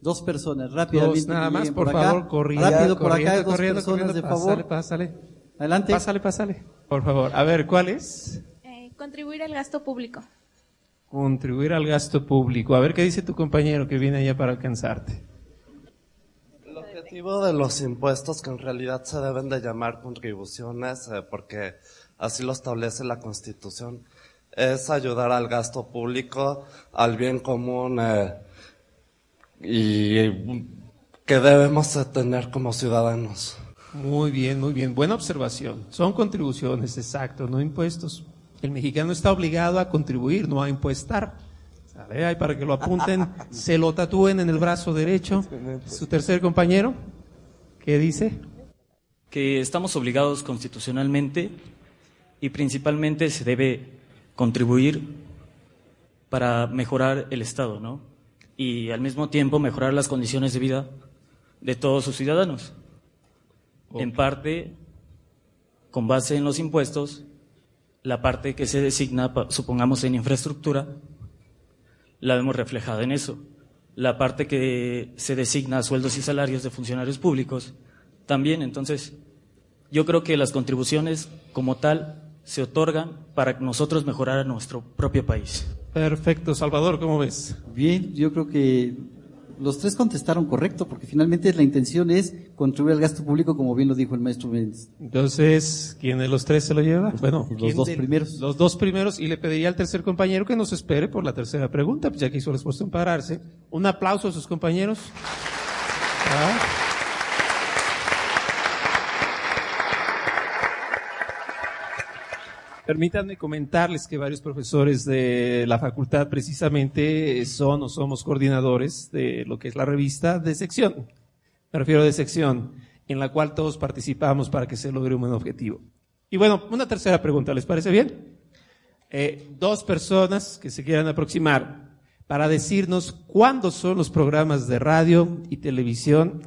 Dos personas, rápidamente. Dos, nada más, por, acá. favor, corriendo. Rápido por corriendo, acá, dos corriendo, personas corriendo, de pásale, favor. Pásale, Adelante. Pásale, pásale. Por favor. A ver, ¿cuál es? Eh, contribuir al gasto público. Contribuir al gasto público. A ver qué dice tu compañero que viene allá para alcanzarte. El objetivo de los impuestos que en realidad se deben de llamar contribuciones eh, porque así lo establece la Constitución es ayudar al gasto público, al bien común eh, y que debemos de tener como ciudadanos. Muy bien, muy bien. Buena observación. Son contribuciones, exacto, no impuestos. El mexicano está obligado a contribuir, no a impuestar. ¿Sale? Ahí para que lo apunten, se lo tatúen en el brazo derecho. Su tercer compañero, ¿qué dice? que estamos obligados constitucionalmente y principalmente se debe contribuir para mejorar el Estado, ¿no? Y al mismo tiempo mejorar las condiciones de vida de todos sus ciudadanos. En parte, con base en los impuestos, la parte que se designa, supongamos, en infraestructura, la vemos reflejada en eso. La parte que se designa a sueldos y salarios de funcionarios públicos, también. Entonces, yo creo que las contribuciones como tal se otorgan para nosotros mejorar a nuestro propio país. Perfecto, Salvador, ¿cómo ves? Bien, yo creo que los tres contestaron correcto, porque finalmente la intención es contribuir al gasto público, como bien lo dijo el maestro Méndez. Entonces, ¿quién de los tres se lo lleva? Bueno, Los ¿quién dos de- primeros. Los dos primeros, y le pediría al tercer compañero que nos espere por la tercera pregunta, pues ya que hizo el esfuerzo en pararse. Un aplauso a sus compañeros. Ah. Permítanme comentarles que varios profesores de la facultad precisamente son o somos coordinadores de lo que es la revista de sección. Me refiero de sección, en la cual todos participamos para que se logre un buen objetivo. Y bueno, una tercera pregunta, ¿les parece bien? Eh, dos personas que se quieran aproximar para decirnos cuándo son los programas de radio y televisión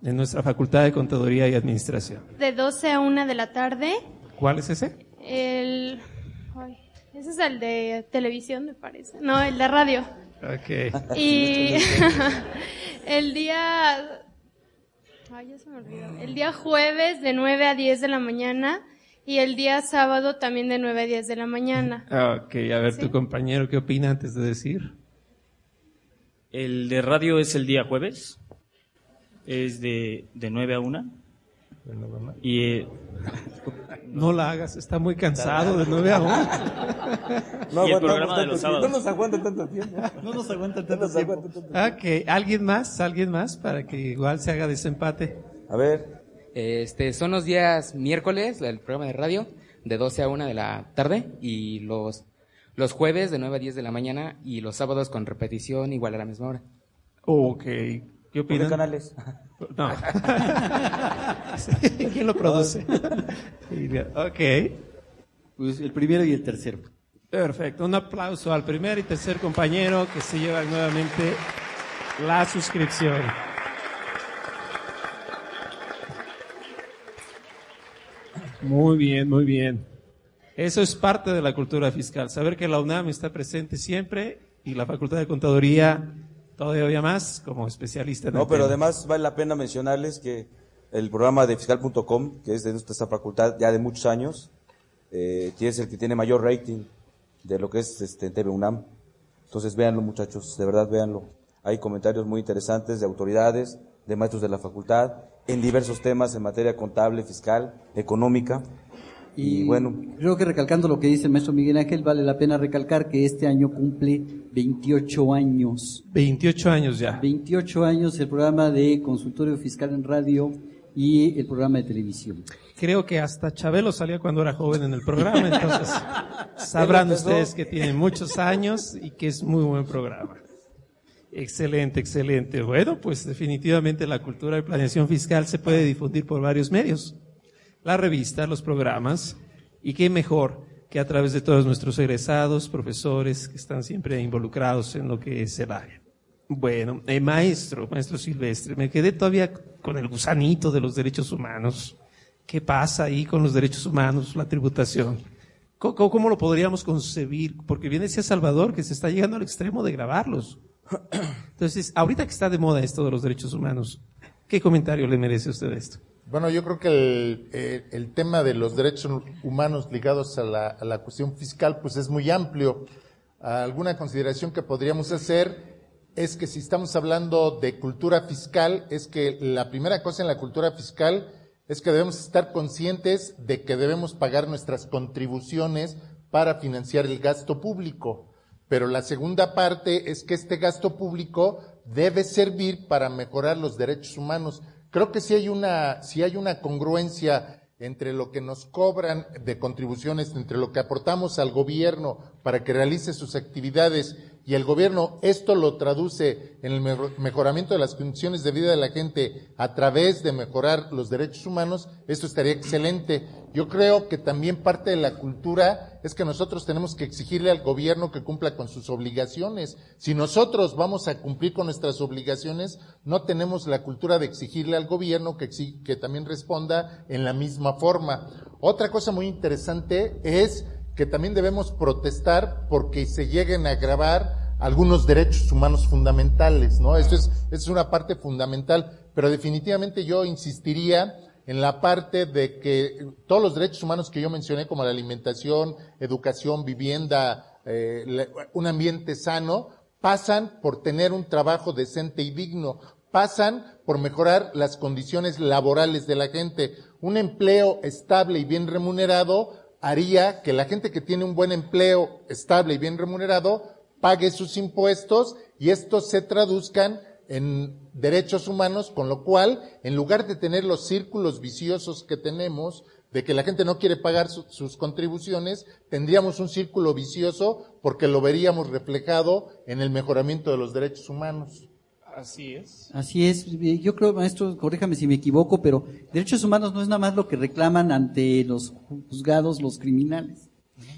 de nuestra Facultad de Contaduría y Administración. De 12 a 1 de la tarde. ¿Cuál es ese? El. ay, ese es el de televisión, me parece. No, el de radio. Ok. Y el día. Ay, ya se me olvidó. El día jueves de 9 a 10 de la mañana. Y el día sábado también de 9 a 10 de la mañana. Ok, a ver, tu compañero, ¿qué opina antes de decir? El de radio es el día jueves. Es de, de 9 a 1. Y eh, No la hagas, está muy cansado de 9 a 1. No Y el programa de tanto los tiempo. sábados. No nos aguanta tanto tiempo. No nos aguanta No nos aguanta tanto tiempo. Ok, ¿alguien más? ¿Alguien más? Para que igual se haga desempate. A ver. Este, son los días miércoles, el programa de radio, de 12 a 1 de la tarde, y los, los jueves de 9 a 10 de la mañana, y los sábados con repetición igual a la misma hora. Ok, ¿qué opinan? ¿Por qué canales? No. Sí, ¿Quién lo produce? ok. Pues el primero y el tercero. Perfecto. Un aplauso al primer y tercer compañero que se llevan nuevamente la suscripción. Muy bien, muy bien. Eso es parte de la cultura fiscal. Saber que la UNAM está presente siempre y la Facultad de Contaduría todavía más como especialista en No, el pero tema. además vale la pena mencionarles que el programa de fiscal.com, que es de nuestra facultad ya de muchos años, eh, es el que tiene mayor rating de lo que es este, TV UNAM. Entonces véanlo muchachos, de verdad véanlo. Hay comentarios muy interesantes de autoridades, de maestros de la facultad, en diversos temas en materia contable, fiscal, económica. Y, bueno, Creo que recalcando lo que dice el maestro Miguel Ángel, vale la pena recalcar que este año cumple 28 años. 28 años ya. 28 años el programa de consultorio fiscal en radio y el programa de televisión. Creo que hasta Chabelo salía cuando era joven en el programa, entonces sabrán ustedes que tiene muchos años y que es muy buen programa. Excelente, excelente. Bueno, pues definitivamente la cultura de planeación fiscal se puede difundir por varios medios. La revista, los programas, y qué mejor que a través de todos nuestros egresados, profesores que están siempre involucrados en lo que es el. Bueno, eh, maestro, maestro Silvestre, me quedé todavía con el gusanito de los derechos humanos. ¿Qué pasa ahí con los derechos humanos, la tributación? ¿Cómo, cómo- cómo lo podríamos concebir? Porque bien decía Salvador que se está llegando al extremo de grabarlos. Entonces, ahorita que está de moda esto de los derechos humanos, ¿qué comentario le merece usted esto? Bueno, yo creo que el, eh, el tema de los derechos humanos ligados a la, a la cuestión fiscal, pues es muy amplio. Alguna consideración que podríamos hacer es que si estamos hablando de cultura fiscal, es que la primera cosa en la cultura fiscal es que debemos estar conscientes de que debemos pagar nuestras contribuciones para financiar el gasto público. Pero la segunda parte es que este gasto público debe servir para mejorar los derechos humanos. Creo que si hay una, si hay una congruencia entre lo que nos cobran de contribuciones, entre lo que aportamos al gobierno para que realice sus actividades y el gobierno esto lo traduce en el mejor- mejoramiento de las condiciones de vida de la gente a través de mejorar los derechos humanos, esto estaría excelente. Yo creo que también parte de la cultura es que nosotros tenemos que exigirle al gobierno que cumpla con sus obligaciones. Si nosotros vamos a cumplir con nuestras obligaciones, no tenemos la cultura de exigirle al gobierno que, exi- que también responda en la misma forma. Otra cosa muy interesante es que también debemos protestar porque se lleguen a agravar algunos derechos humanos fundamentales, ¿no? Esto es, es una parte fundamental, pero definitivamente yo insistiría en la parte de que todos los derechos humanos que yo mencioné, como la alimentación, educación, vivienda, eh, un ambiente sano, pasan por tener un trabajo decente y digno, pasan por mejorar las condiciones laborales de la gente. Un empleo estable y bien remunerado haría que la gente que tiene un buen empleo estable y bien remunerado pague sus impuestos y estos se traduzcan en derechos humanos, con lo cual, en lugar de tener los círculos viciosos que tenemos, de que la gente no quiere pagar su- sus contribuciones, tendríamos un círculo vicioso porque lo veríamos reflejado en el mejoramiento de los derechos humanos. Así es. Así es, yo creo, maestro, corríjame si me equivoco, pero derechos humanos no es nada más lo que reclaman ante los juzgados los criminales.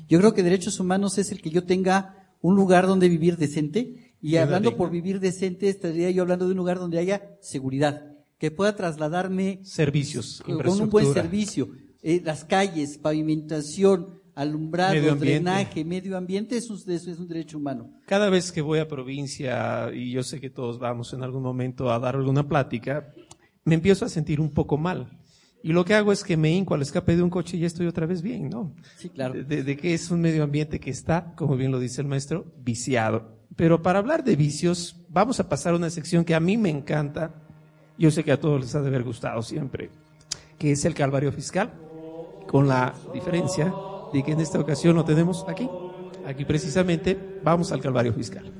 Yo creo que derechos humanos es el que yo tenga un lugar donde vivir decente y hablando por vivir decente estaría yo hablando de un lugar donde haya seguridad, que pueda trasladarme Servicios, con un buen servicio, eh, las calles, pavimentación, alumbrado, Medio drenaje, medio ambiente, eso es, eso es un derecho humano. Cada vez que voy a provincia, y yo sé que todos vamos en algún momento a dar alguna plática, me empiezo a sentir un poco mal. Y lo que hago es que me hinco al escape de un coche y ya estoy otra vez bien, ¿no? Sí, claro. De, de que es un medio ambiente que está, como bien lo dice el maestro, viciado. Pero para hablar de vicios, vamos a pasar a una sección que a mí me encanta. Yo sé que a todos les ha de haber gustado siempre, que es el calvario fiscal, con la diferencia de que en esta ocasión lo tenemos aquí. Aquí precisamente vamos al calvario fiscal.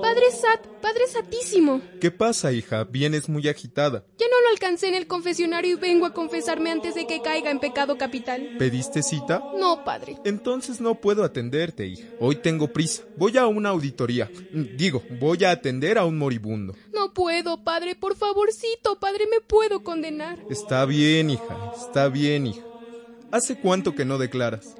Padre Sat, Padre Satísimo. ¿Qué pasa, hija? Vienes muy agitada. Ya no lo alcancé en el confesionario y vengo a confesarme antes de que caiga en pecado capital. ¿Pediste cita? No, padre. Entonces no puedo atenderte, hija. Hoy tengo prisa. Voy a una auditoría. Mm, Digo, voy a atender a un moribundo. No puedo, padre. Por favorcito, padre, me puedo condenar. Está bien, hija. Está bien, hija. ¿Hace cuánto que no declaras?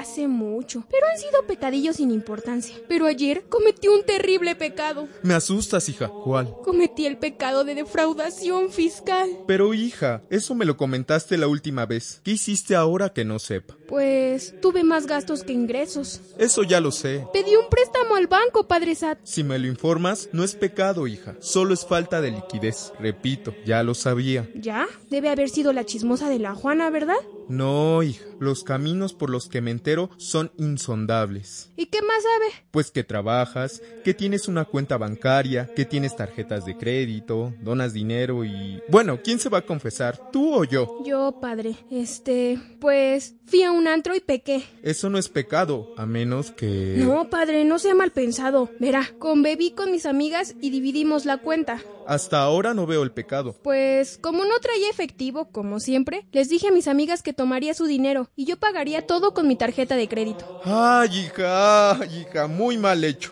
Hace mucho. Pero han sido pecadillos sin importancia. Pero ayer cometí un terrible pecado. Me asustas, hija. ¿Cuál? Cometí el pecado de defraudación fiscal. Pero, hija, eso me lo comentaste la última vez. ¿Qué hiciste ahora que no sepa? Pues tuve más gastos que ingresos. Eso ya lo sé. Pedí un préstamo al banco, padre Sat. Si me lo informas, no es pecado, hija. Solo es falta de liquidez. Repito, ya lo sabía. ¿Ya? Debe haber sido la chismosa de la Juana, ¿verdad? No, hija. Los caminos por los que me entero son insondables. ¿Y qué más sabe? Pues que trabajas, que tienes una cuenta bancaria, que tienes tarjetas de crédito, donas dinero y... Bueno, ¿quién se va a confesar? ¿Tú o yo? Yo, padre. Este, pues fui a un antro y pequé. Eso no es pecado, a menos que... No, padre, no sea mal pensado. Verá, conbebí con mis amigas y dividimos la cuenta. Hasta ahora no veo el pecado. Pues, como no traía efectivo, como siempre, les dije a mis amigas que tomaría su dinero y yo pagaría todo con mi tarjeta de crédito. Ay, hija, ay, hija, muy mal hecho.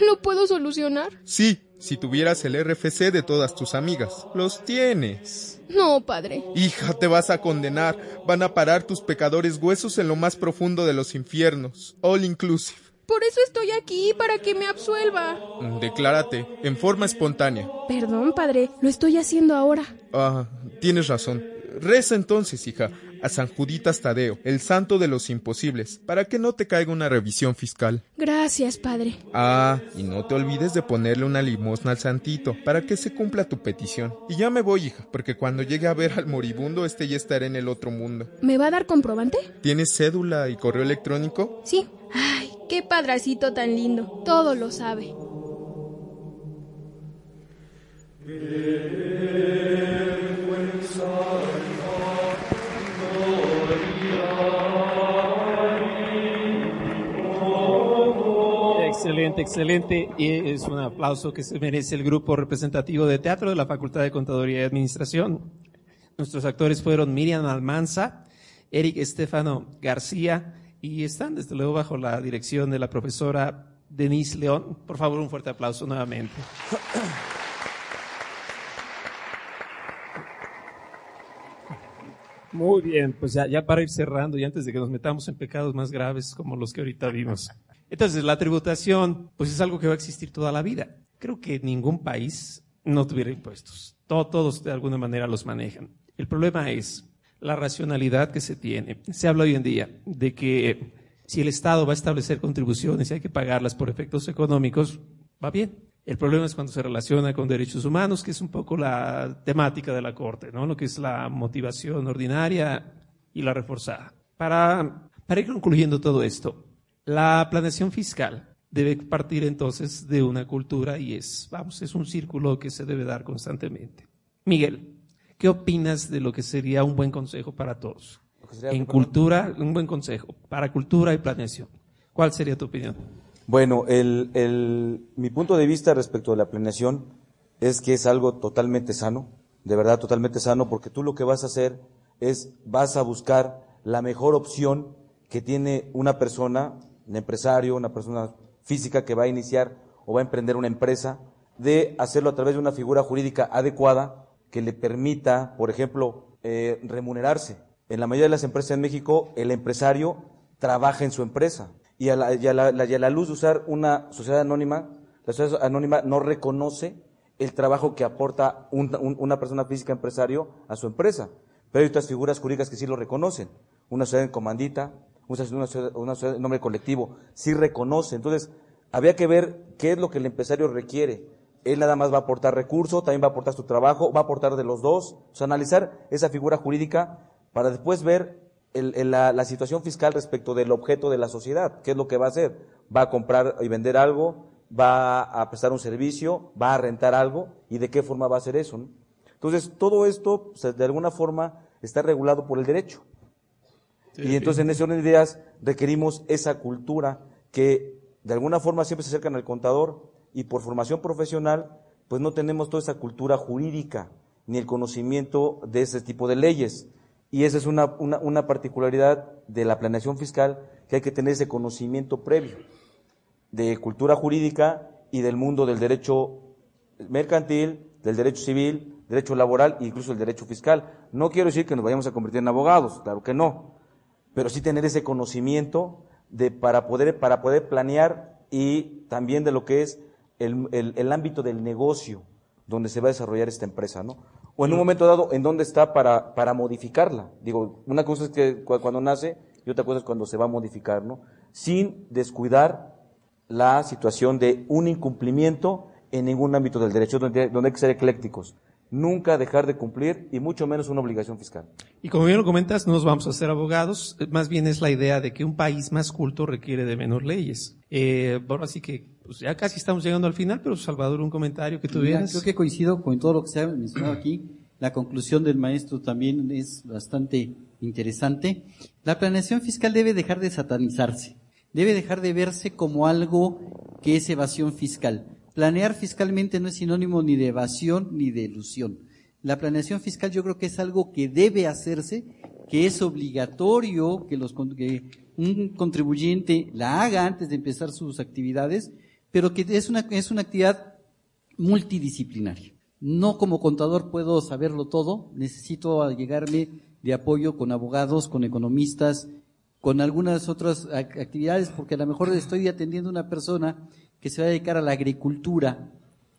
¿Lo puedo solucionar? Sí, si tuvieras el RFC de todas tus amigas. Los tienes. No, padre. Hija, te vas a condenar. Van a parar tus pecadores huesos en lo más profundo de los infiernos. All inclusive. Por eso estoy aquí, para que me absuelva. Declárate, en forma espontánea. Perdón, padre, lo estoy haciendo ahora. Ah, tienes razón. Reza entonces, hija, a San Juditas Tadeo, el santo de los imposibles, para que no te caiga una revisión fiscal. Gracias, padre. Ah, y no te olvides de ponerle una limosna al santito, para que se cumpla tu petición. Y ya me voy, hija, porque cuando llegue a ver al moribundo, este ya estará en el otro mundo. ¿Me va a dar comprobante? ¿Tienes cédula y correo electrónico? Sí. Ay, qué padracito tan lindo. Todo lo sabe. Excelente, excelente. Y es un aplauso que se merece el grupo representativo de teatro de la Facultad de Contaduría y Administración. Nuestros actores fueron Miriam Almanza, Eric Estefano García y están desde luego bajo la dirección de la profesora Denise León. Por favor, un fuerte aplauso nuevamente. Muy bien, pues ya, ya para ir cerrando y antes de que nos metamos en pecados más graves como los que ahorita vimos. Entonces, la tributación, pues es algo que va a existir toda la vida. Creo que ningún país no tuviera impuestos. Todo- todos de alguna manera los manejan. El problema es la racionalidad que se tiene. Se habla hoy en día de que si el Estado va a establecer contribuciones y hay que pagarlas por efectos económicos, va bien. El problema es cuando se relaciona con derechos humanos, que es un poco la temática de la Corte, ¿no? Lo que es la motivación ordinaria y la reforzada. Para, para ir concluyendo todo esto, la planeación fiscal debe partir entonces de una cultura y es, vamos, es un círculo que se debe dar constantemente. Miguel, ¿qué opinas de lo que sería un buen consejo para todos? En cultura, un buen consejo para cultura y planeación. ¿Cuál sería tu opinión? Bueno, el, el, mi punto de vista respecto de la planeación es que es algo totalmente sano, de verdad totalmente sano, porque tú lo que vas a hacer es, vas a buscar la mejor opción que tiene una persona, un empresario, una persona física que va a iniciar o va a emprender una empresa, de hacerlo a través de una figura jurídica adecuada que le permita, por ejemplo, eh, remunerarse. En la mayoría de las empresas en México, el empresario trabaja en su empresa. Y a la, luz de usar una sociedad anónima, la sociedad anónima no reconoce el trabajo que aporta un, un, una persona física empresario a su empresa. Pero hay otras figuras jurídicas que sí lo reconocen. Una sociedad en comandita, una sociedad, una nombre colectivo, sí reconoce. Entonces, había que ver qué es lo que el empresario requiere. Él nada más va a aportar recursos, también va a aportar su trabajo, va a aportar de los dos. O sea, analizar esa figura jurídica para después ver el, la, la, situación fiscal respecto del objeto de la sociedad. ¿Qué es lo que va a hacer? ¿Va a comprar y vender algo? ¿Va a prestar un servicio? ¿Va a rentar algo? ¿Y de qué forma va a hacer eso? ¿no? Entonces, todo esto, sea, de alguna forma, está regulado por el derecho. Y entonces, en ese orden de ideas, requerimos esa cultura que, de alguna forma, siempre se acercan al contador y por formación profesional, pues no tenemos toda esa cultura jurídica ni el conocimiento de ese tipo de leyes. Y esa es una, una, una, particularidad de la planeación fiscal, que hay que tener ese conocimiento previo de cultura jurídica y del mundo del derecho mercantil, del derecho civil, derecho laboral e incluso el derecho fiscal. No quiero decir que nos vayamos a convertir en abogados, claro que no, pero sí tener ese conocimiento de, para, poder, para poder planear y también de lo que es el, el, el ámbito del negocio donde se va a desarrollar esta empresa, ¿no? o en un momento dado en dónde está para, para modificarla. Digo, una cosa es que cuando nace y otra cosa es cuando se va a modificar, ¿no? Sin descuidar la situación de un incumplimiento en ningún ámbito del derecho, donde, donde hay que ser eclécticos. Nunca dejar de cumplir y mucho menos una obligación fiscal. Y como bien lo comentas, no nos vamos a ser abogados, más bien es la idea de que un país más culto requiere de menos leyes. Eh, bueno, así que pues ya casi estamos llegando al final, pero Salvador, un comentario que tuvieras. Creo que coincido con todo lo que se ha mencionado aquí. La conclusión del maestro también es bastante interesante. La planeación fiscal debe dejar de satanizarse, debe dejar de verse como algo que es evasión fiscal. Planear fiscalmente no es sinónimo ni de evasión ni de ilusión. La planeación fiscal yo creo que es algo que debe hacerse, que es obligatorio que, los, que un contribuyente la haga antes de empezar sus actividades, pero que es una, es una actividad multidisciplinaria. No como contador puedo saberlo todo, necesito llegarme de apoyo con abogados, con economistas, con algunas otras actividades, porque a lo mejor estoy atendiendo a una persona que se va a dedicar a la agricultura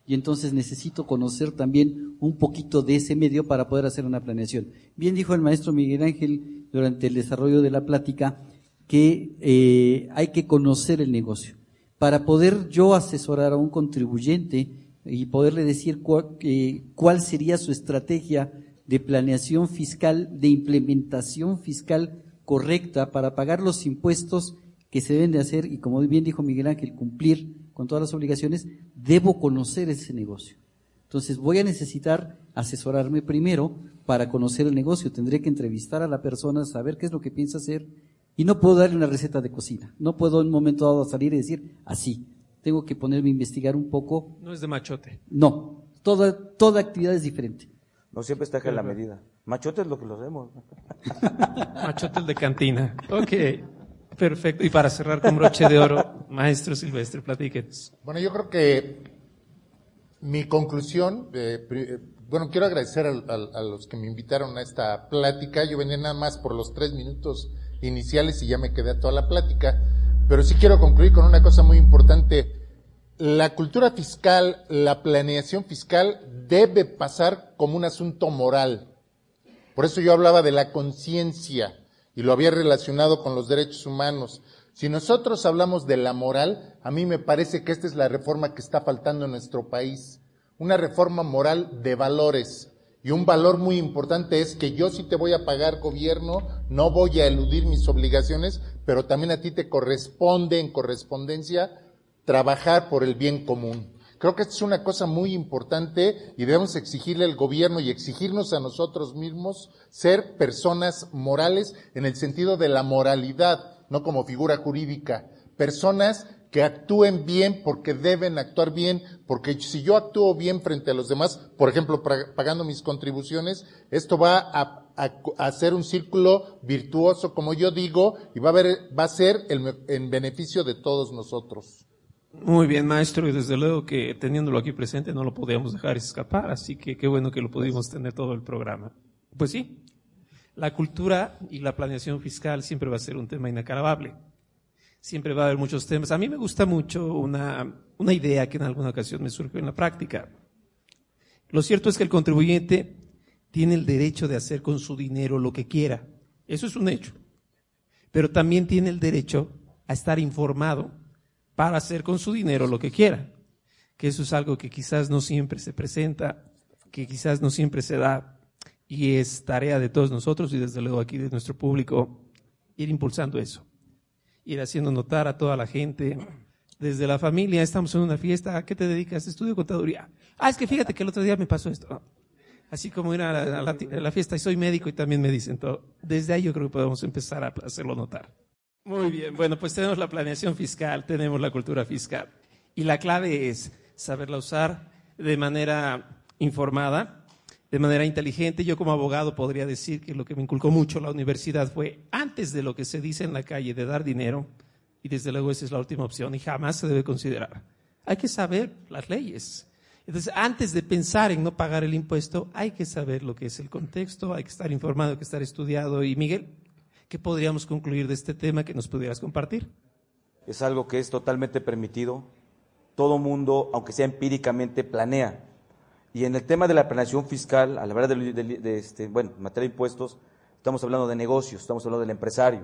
y entonces necesito conocer también un poquito de ese medio para poder hacer una planeación. Bien dijo el maestro Miguel Ángel durante el desarrollo de la plática que eh, hay que conocer el negocio para poder yo asesorar a un contribuyente y poderle decir cuál, eh, cuál sería su estrategia de planeación fiscal, de implementación fiscal correcta para pagar los impuestos que se deben de hacer y como bien dijo Miguel Ángel, cumplir con todas las obligaciones, debo conocer ese negocio. Entonces voy a necesitar asesorarme primero para conocer el negocio. Tendré que entrevistar a la persona, saber qué es lo que piensa hacer y no puedo darle una receta de cocina. No puedo en un momento dado salir y decir así. Tengo que ponerme a investigar un poco. No es de machote. No. Toda, toda actividad es diferente. No siempre está en la medida. Machote es lo que lo hacemos. machote el de cantina. Ok. Perfecto. Y para cerrar con broche de oro, maestro Silvestre, platíquenos. Bueno, yo creo que mi conclusión, eh, bueno, quiero agradecer a, a, a, los que me invitaron a esta plática. Yo venía nada más por los tres minutos iniciales y ya me quedé a toda la plática. Pero sí quiero concluir con una cosa muy importante. La cultura fiscal, la planeación fiscal debe pasar como un asunto moral. Por eso yo hablaba de la conciencia y lo había relacionado con los derechos humanos. Si nosotros hablamos de la moral, a mí me parece que esta es la reforma que está faltando en nuestro país. Una reforma moral de valores. Y un valor muy importante es que yo sí te voy a pagar gobierno, no voy a eludir mis obligaciones, pero también a ti te corresponde en correspondencia trabajar por el bien común. Creo que es una cosa muy importante y debemos exigirle al gobierno y exigirnos a nosotros mismos ser personas morales en el sentido de la moralidad, no como figura jurídica. Personas que actúen bien porque deben actuar bien, porque si yo actúo bien frente a los demás, por ejemplo, pagando mis contribuciones, esto va a, hacer un círculo virtuoso, como yo digo, y va a, va a ser en beneficio de todos nosotros. Muy bien, maestro, y desde luego que teniéndolo aquí presente no lo podíamos dejar escapar, así que qué bueno que lo pudimos tener todo el programa. Pues sí, la cultura y la planeación fiscal siempre va a ser un tema inacabable siempre va a haber muchos temas. A mí me gusta mucho una, una idea que en alguna ocasión me surgió en la práctica. Lo cierto es que el contribuyente tiene el derecho de hacer con su dinero lo que quiera. Eso es un hecho. Pero también tiene el derecho a estar informado para hacer con su dinero lo que quiera. Que eso es algo que quizás no siempre se presenta, que quizás no siempre se da. Y es tarea de todos nosotros y desde luego aquí de nuestro público ir impulsando eso ir haciendo notar a toda la gente, desde la familia, estamos en una fiesta, ¿a qué te dedicas? Estudio contaduría. Ah, es que fíjate que el otro día me pasó esto. Así como ir a la, fiesta y soy médico y también me dicen todo. Desde ahí yo creo que podemos empezar a hacerlo notar. Muy bien, bueno, pues tenemos la planeación fiscal, tenemos la cultura fiscal. Y la clave es saberla usar de manera informada, de manera inteligente. Yo como abogado podría decir que lo que me inculcó mucho la universidad fue antes de lo que se dice en la calle de dar dinero, y desde luego esa es la última opción y jamás se debe considerar. Hay que saber las leyes. Entonces, antes de pensar en no pagar el impuesto, hay que saber lo que es el contexto, hay que estar informado, hay que estar estudiado. Y Miguel, ¿qué podríamos concluir de este tema que nos pudieras compartir? Es algo que es totalmente permitido. Todo mundo, aunque sea empíricamente, planea y en el tema de la planeación fiscal, a la hora de, este, bueno, en materia de impuestos, estamos hablando de negocios, estamos hablando del empresario.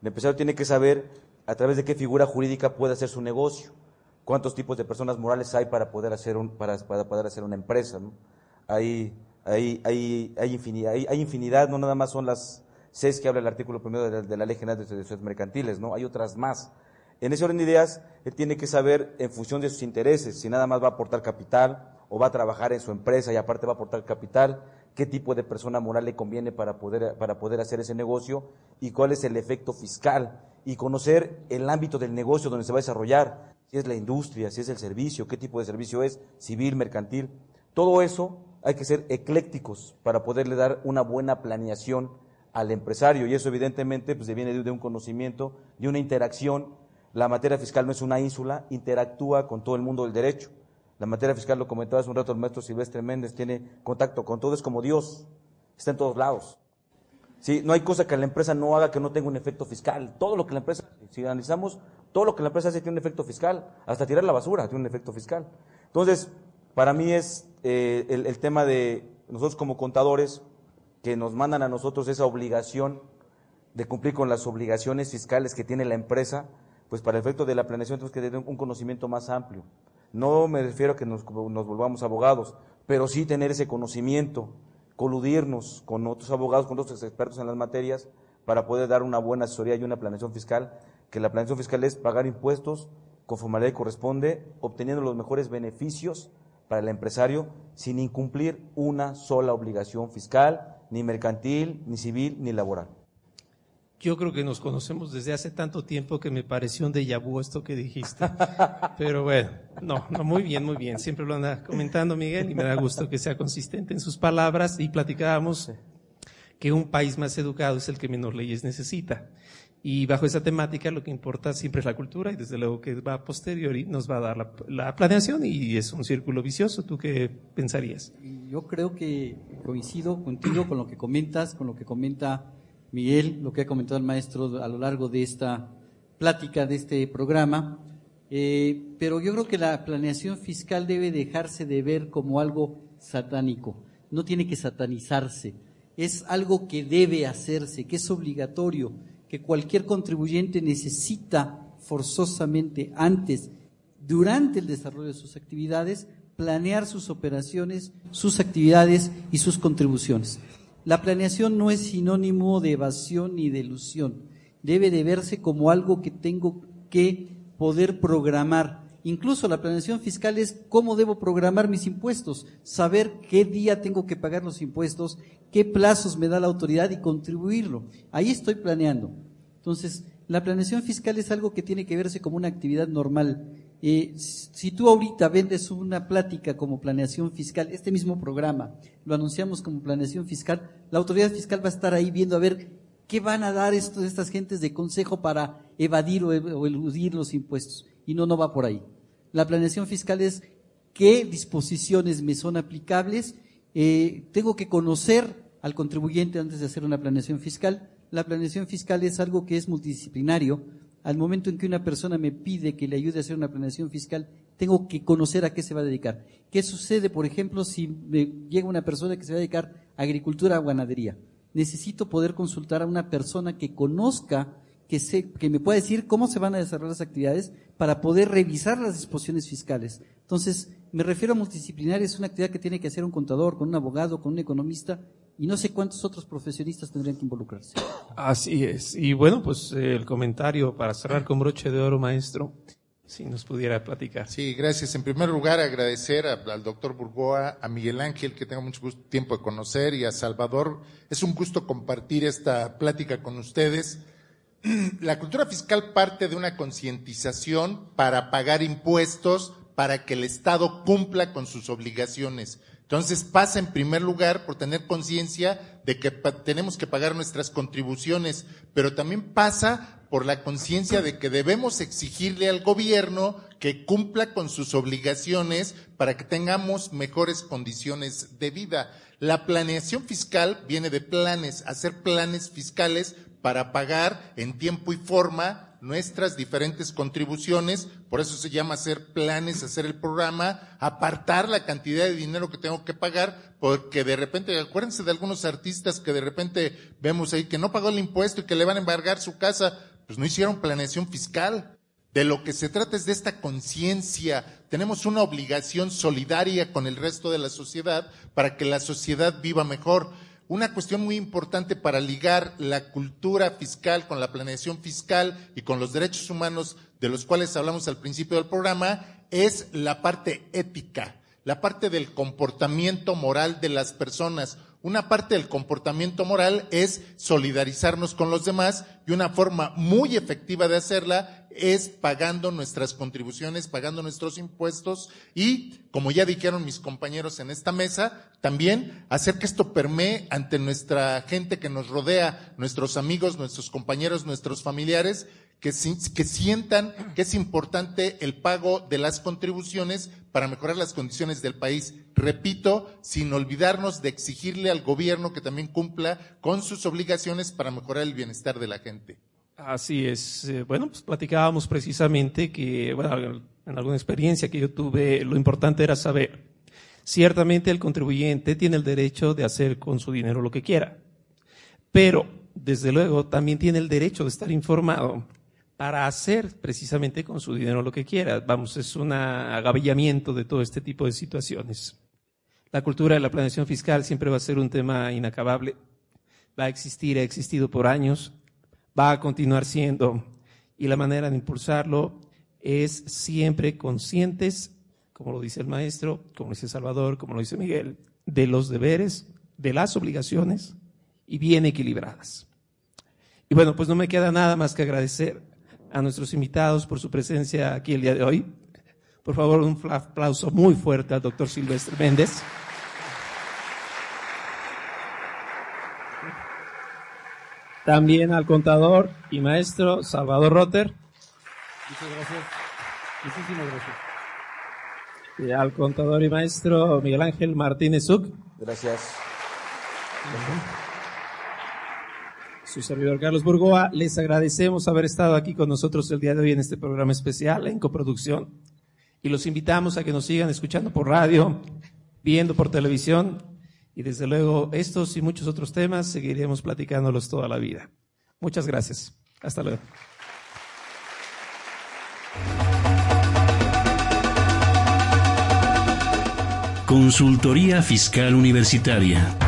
El empresario tiene que saber a través de qué figura jurídica puede hacer su negocio, cuántos tipos de personas morales hay para poder hacer, un, para, para poder hacer una empresa. Hay, hay, hay, hay, infinidad, hay, infinidad, no nada más son las seis que habla el artículo primero de la, Ley General de Servicios Mercantiles, ¿no? hay otras más. En ese orden de ideas, él tiene que saber en función de sus intereses, si nada más va a aportar capital, o va a trabajar en su empresa y aparte va a aportar capital, qué tipo de persona moral le conviene para poder, para poder hacer ese negocio y cuál es el efecto fiscal y conocer el ámbito del negocio donde se va a desarrollar, si es la industria, si es el servicio, qué tipo de servicio es, civil, mercantil. Todo eso hay que ser eclécticos para poderle dar una buena planeación al empresario y eso evidentemente pues viene de un conocimiento, de una interacción. La materia fiscal no es una ínsula, interactúa con todo el mundo del derecho. La materia fiscal, lo comentaba hace un rato el maestro Silvestre Méndez, tiene contacto con todo, es como Dios, está en todos lados. ¿Sí? No hay cosa que la empresa no haga que no tenga un efecto fiscal. Todo lo que la empresa, si analizamos, todo lo que la empresa hace tiene un efecto fiscal. Hasta tirar la basura tiene un efecto fiscal. Entonces, para mí es eh, el, el tema de nosotros como contadores, que nos mandan a nosotros esa obligación de cumplir con las obligaciones fiscales que tiene la empresa, pues para el efecto de la planeación tenemos que tener un conocimiento más amplio. No me refiero a que nos, volvamos abogados, pero sí tener ese conocimiento, coludirnos con otros abogados, con otros expertos en las materias, para poder dar una buena asesoría y una planeación fiscal, que la planeación fiscal es pagar impuestos conforme a la corresponde, obteniendo los mejores beneficios para el empresario sin incumplir una sola obligación fiscal, ni mercantil, ni civil, ni laboral. Yo creo que nos conocemos desde hace tanto tiempo que me pareció un déjà vu esto que dijiste. Pero bueno, no, no, muy bien, muy bien. Siempre lo anda comentando Miguel y me da gusto que sea consistente en sus palabras y platicábamos que un país más educado es el que menos leyes necesita. Y bajo esa temática lo que importa siempre es la cultura y desde luego que va a posteriori nos va a dar la, la planeación y es un círculo vicioso. ¿Tú qué pensarías? Yo creo que coincido contigo con lo que comentas, con lo que comenta Miguel, lo que ha comentado el maestro a lo largo de esta plática, de este programa, eh, pero yo creo que la planeación fiscal debe dejarse de ver como algo satánico, no tiene que satanizarse, es algo que debe hacerse, que es obligatorio, que cualquier contribuyente necesita forzosamente antes, durante el desarrollo de sus actividades, planear sus operaciones, sus actividades y sus contribuciones. La planeación no es sinónimo de evasión ni de ilusión. Debe de verse como algo que tengo que poder programar. Incluso la planeación fiscal es cómo debo programar mis impuestos, saber qué día tengo que pagar los impuestos, qué plazos me da la autoridad y contribuirlo. Ahí estoy planeando. Entonces, La planeación fiscal es algo que tiene que verse como una actividad normal. Eh, si tú ahorita vendes una plática como planeación fiscal, este mismo programa lo anunciamos como planeación fiscal, la autoridad fiscal va a estar ahí viendo a ver qué van a dar estas gentes de consejo para evadir o, o eludir los impuestos. Y no, no va por ahí. La planeación fiscal es qué disposiciones me son aplicables. Eh, tengo que conocer al contribuyente antes de hacer una planeación fiscal. La planeación fiscal es algo que es multidisciplinario. Al momento en que una persona me pide que le ayude a hacer una planeación fiscal, tengo que conocer a qué se va a dedicar. ¿Qué sucede, por ejemplo, si me llega una persona que se va a dedicar a agricultura o ganadería? Necesito poder consultar a una persona que conozca, que, se, que me pueda decir cómo se van a desarrollar las actividades para poder revisar las disposiciones fiscales. Entonces, me refiero a multidisciplinaria, es una actividad que tiene que hacer un contador, con un abogado, con un economista, y no sé cuántos otros profesionistas tendrían que involucrarse. Así es. Y bueno, pues eh, el comentario para cerrar con broche de oro, maestro, si nos pudiera platicar. Sí, gracias. En primer lugar, agradecer a- al doctor Burgoa, a Miguel Ángel, que tengo mucho gusto- tiempo de conocer, y a Salvador. Es un gusto compartir esta plática con ustedes. La cultura fiscal parte de una concientización para pagar impuestos, para que el Estado cumpla con sus obligaciones. Entonces pasa en primer lugar por tener conciencia de que tenemos que pagar nuestras contribuciones, pero también pasa por la conciencia de que debemos exigirle al gobierno que cumpla con sus obligaciones para que tengamos mejores condiciones de vida. La planeación fiscal viene de planes, hacer planes fiscales para pagar en tiempo y forma nuestras diferentes contribuciones, por eso se llama hacer planes, hacer el programa, apartar la cantidad de dinero que tengo que pagar, porque de repente, acuérdense de algunos artistas que de repente vemos ahí que no pagó el impuesto y que le van a embargar su casa, pues no hicieron planeación fiscal. De lo que se trata es de esta conciencia. Tenemos una obligación solidaria con el resto de la sociedad para que la sociedad viva mejor. Una cuestión muy importante para ligar la cultura fiscal con la planeación fiscal y con los derechos humanos de los cuales hablamos al principio del programa es la parte ética, la parte del comportamiento moral de las personas. Una parte del comportamiento moral es solidarizarnos con los demás y una forma muy efectiva de hacerla es pagando nuestras contribuciones, pagando nuestros impuestos y, como ya dijeron mis compañeros en esta mesa, también hacer que esto permee ante nuestra gente que nos rodea, nuestros amigos, nuestros compañeros, nuestros familiares, que, que sientan que es importante el pago de las contribuciones para mejorar las condiciones del país. Repito, sin olvidarnos de exigirle al gobierno que también cumpla con sus obligaciones para mejorar el bienestar de la gente. Así es. Eh, Bueno, pues platicábamos precisamente que, bueno, en alguna experiencia que yo tuve, lo importante era saber. Ciertamente el contribuyente tiene el derecho de hacer con su dinero lo que quiera, pero desde luego también tiene el derecho de estar informado para hacer precisamente con su dinero lo que quiera. Vamos, es un agavillamiento de todo este tipo de situaciones. La cultura de la planeación fiscal siempre va a ser un tema inacabable. Va a existir, ha existido por años, va a continuar siendo. Y la manera de impulsarlo es siempre conscientes, como lo dice el maestro, como lo dice Salvador, como lo dice Miguel, de los deberes, de las obligaciones y bien equilibradas. Y bueno, pues no me queda nada más que agradecer a nuestros invitados por su presencia aquí el día de hoy. Por favor, un aplauso muy fuerte al doctor Silvestre Méndez. También al contador y maestro Salvador Rotter. Muchas gracias. Muchísimas gracias. Y al contador y maestro Miguel Ángel Martínez Zuc. Gracias. Su servidor Carlos Burgoa, les agradecemos haber estado aquí con nosotros el día de hoy en este programa especial en coproducción. Y los invitamos a que nos sigan escuchando por radio, viendo por televisión y desde luego estos y muchos otros temas seguiremos platicándolos toda la vida. Muchas gracias. Hasta luego. Consultoría Fiscal Universitaria.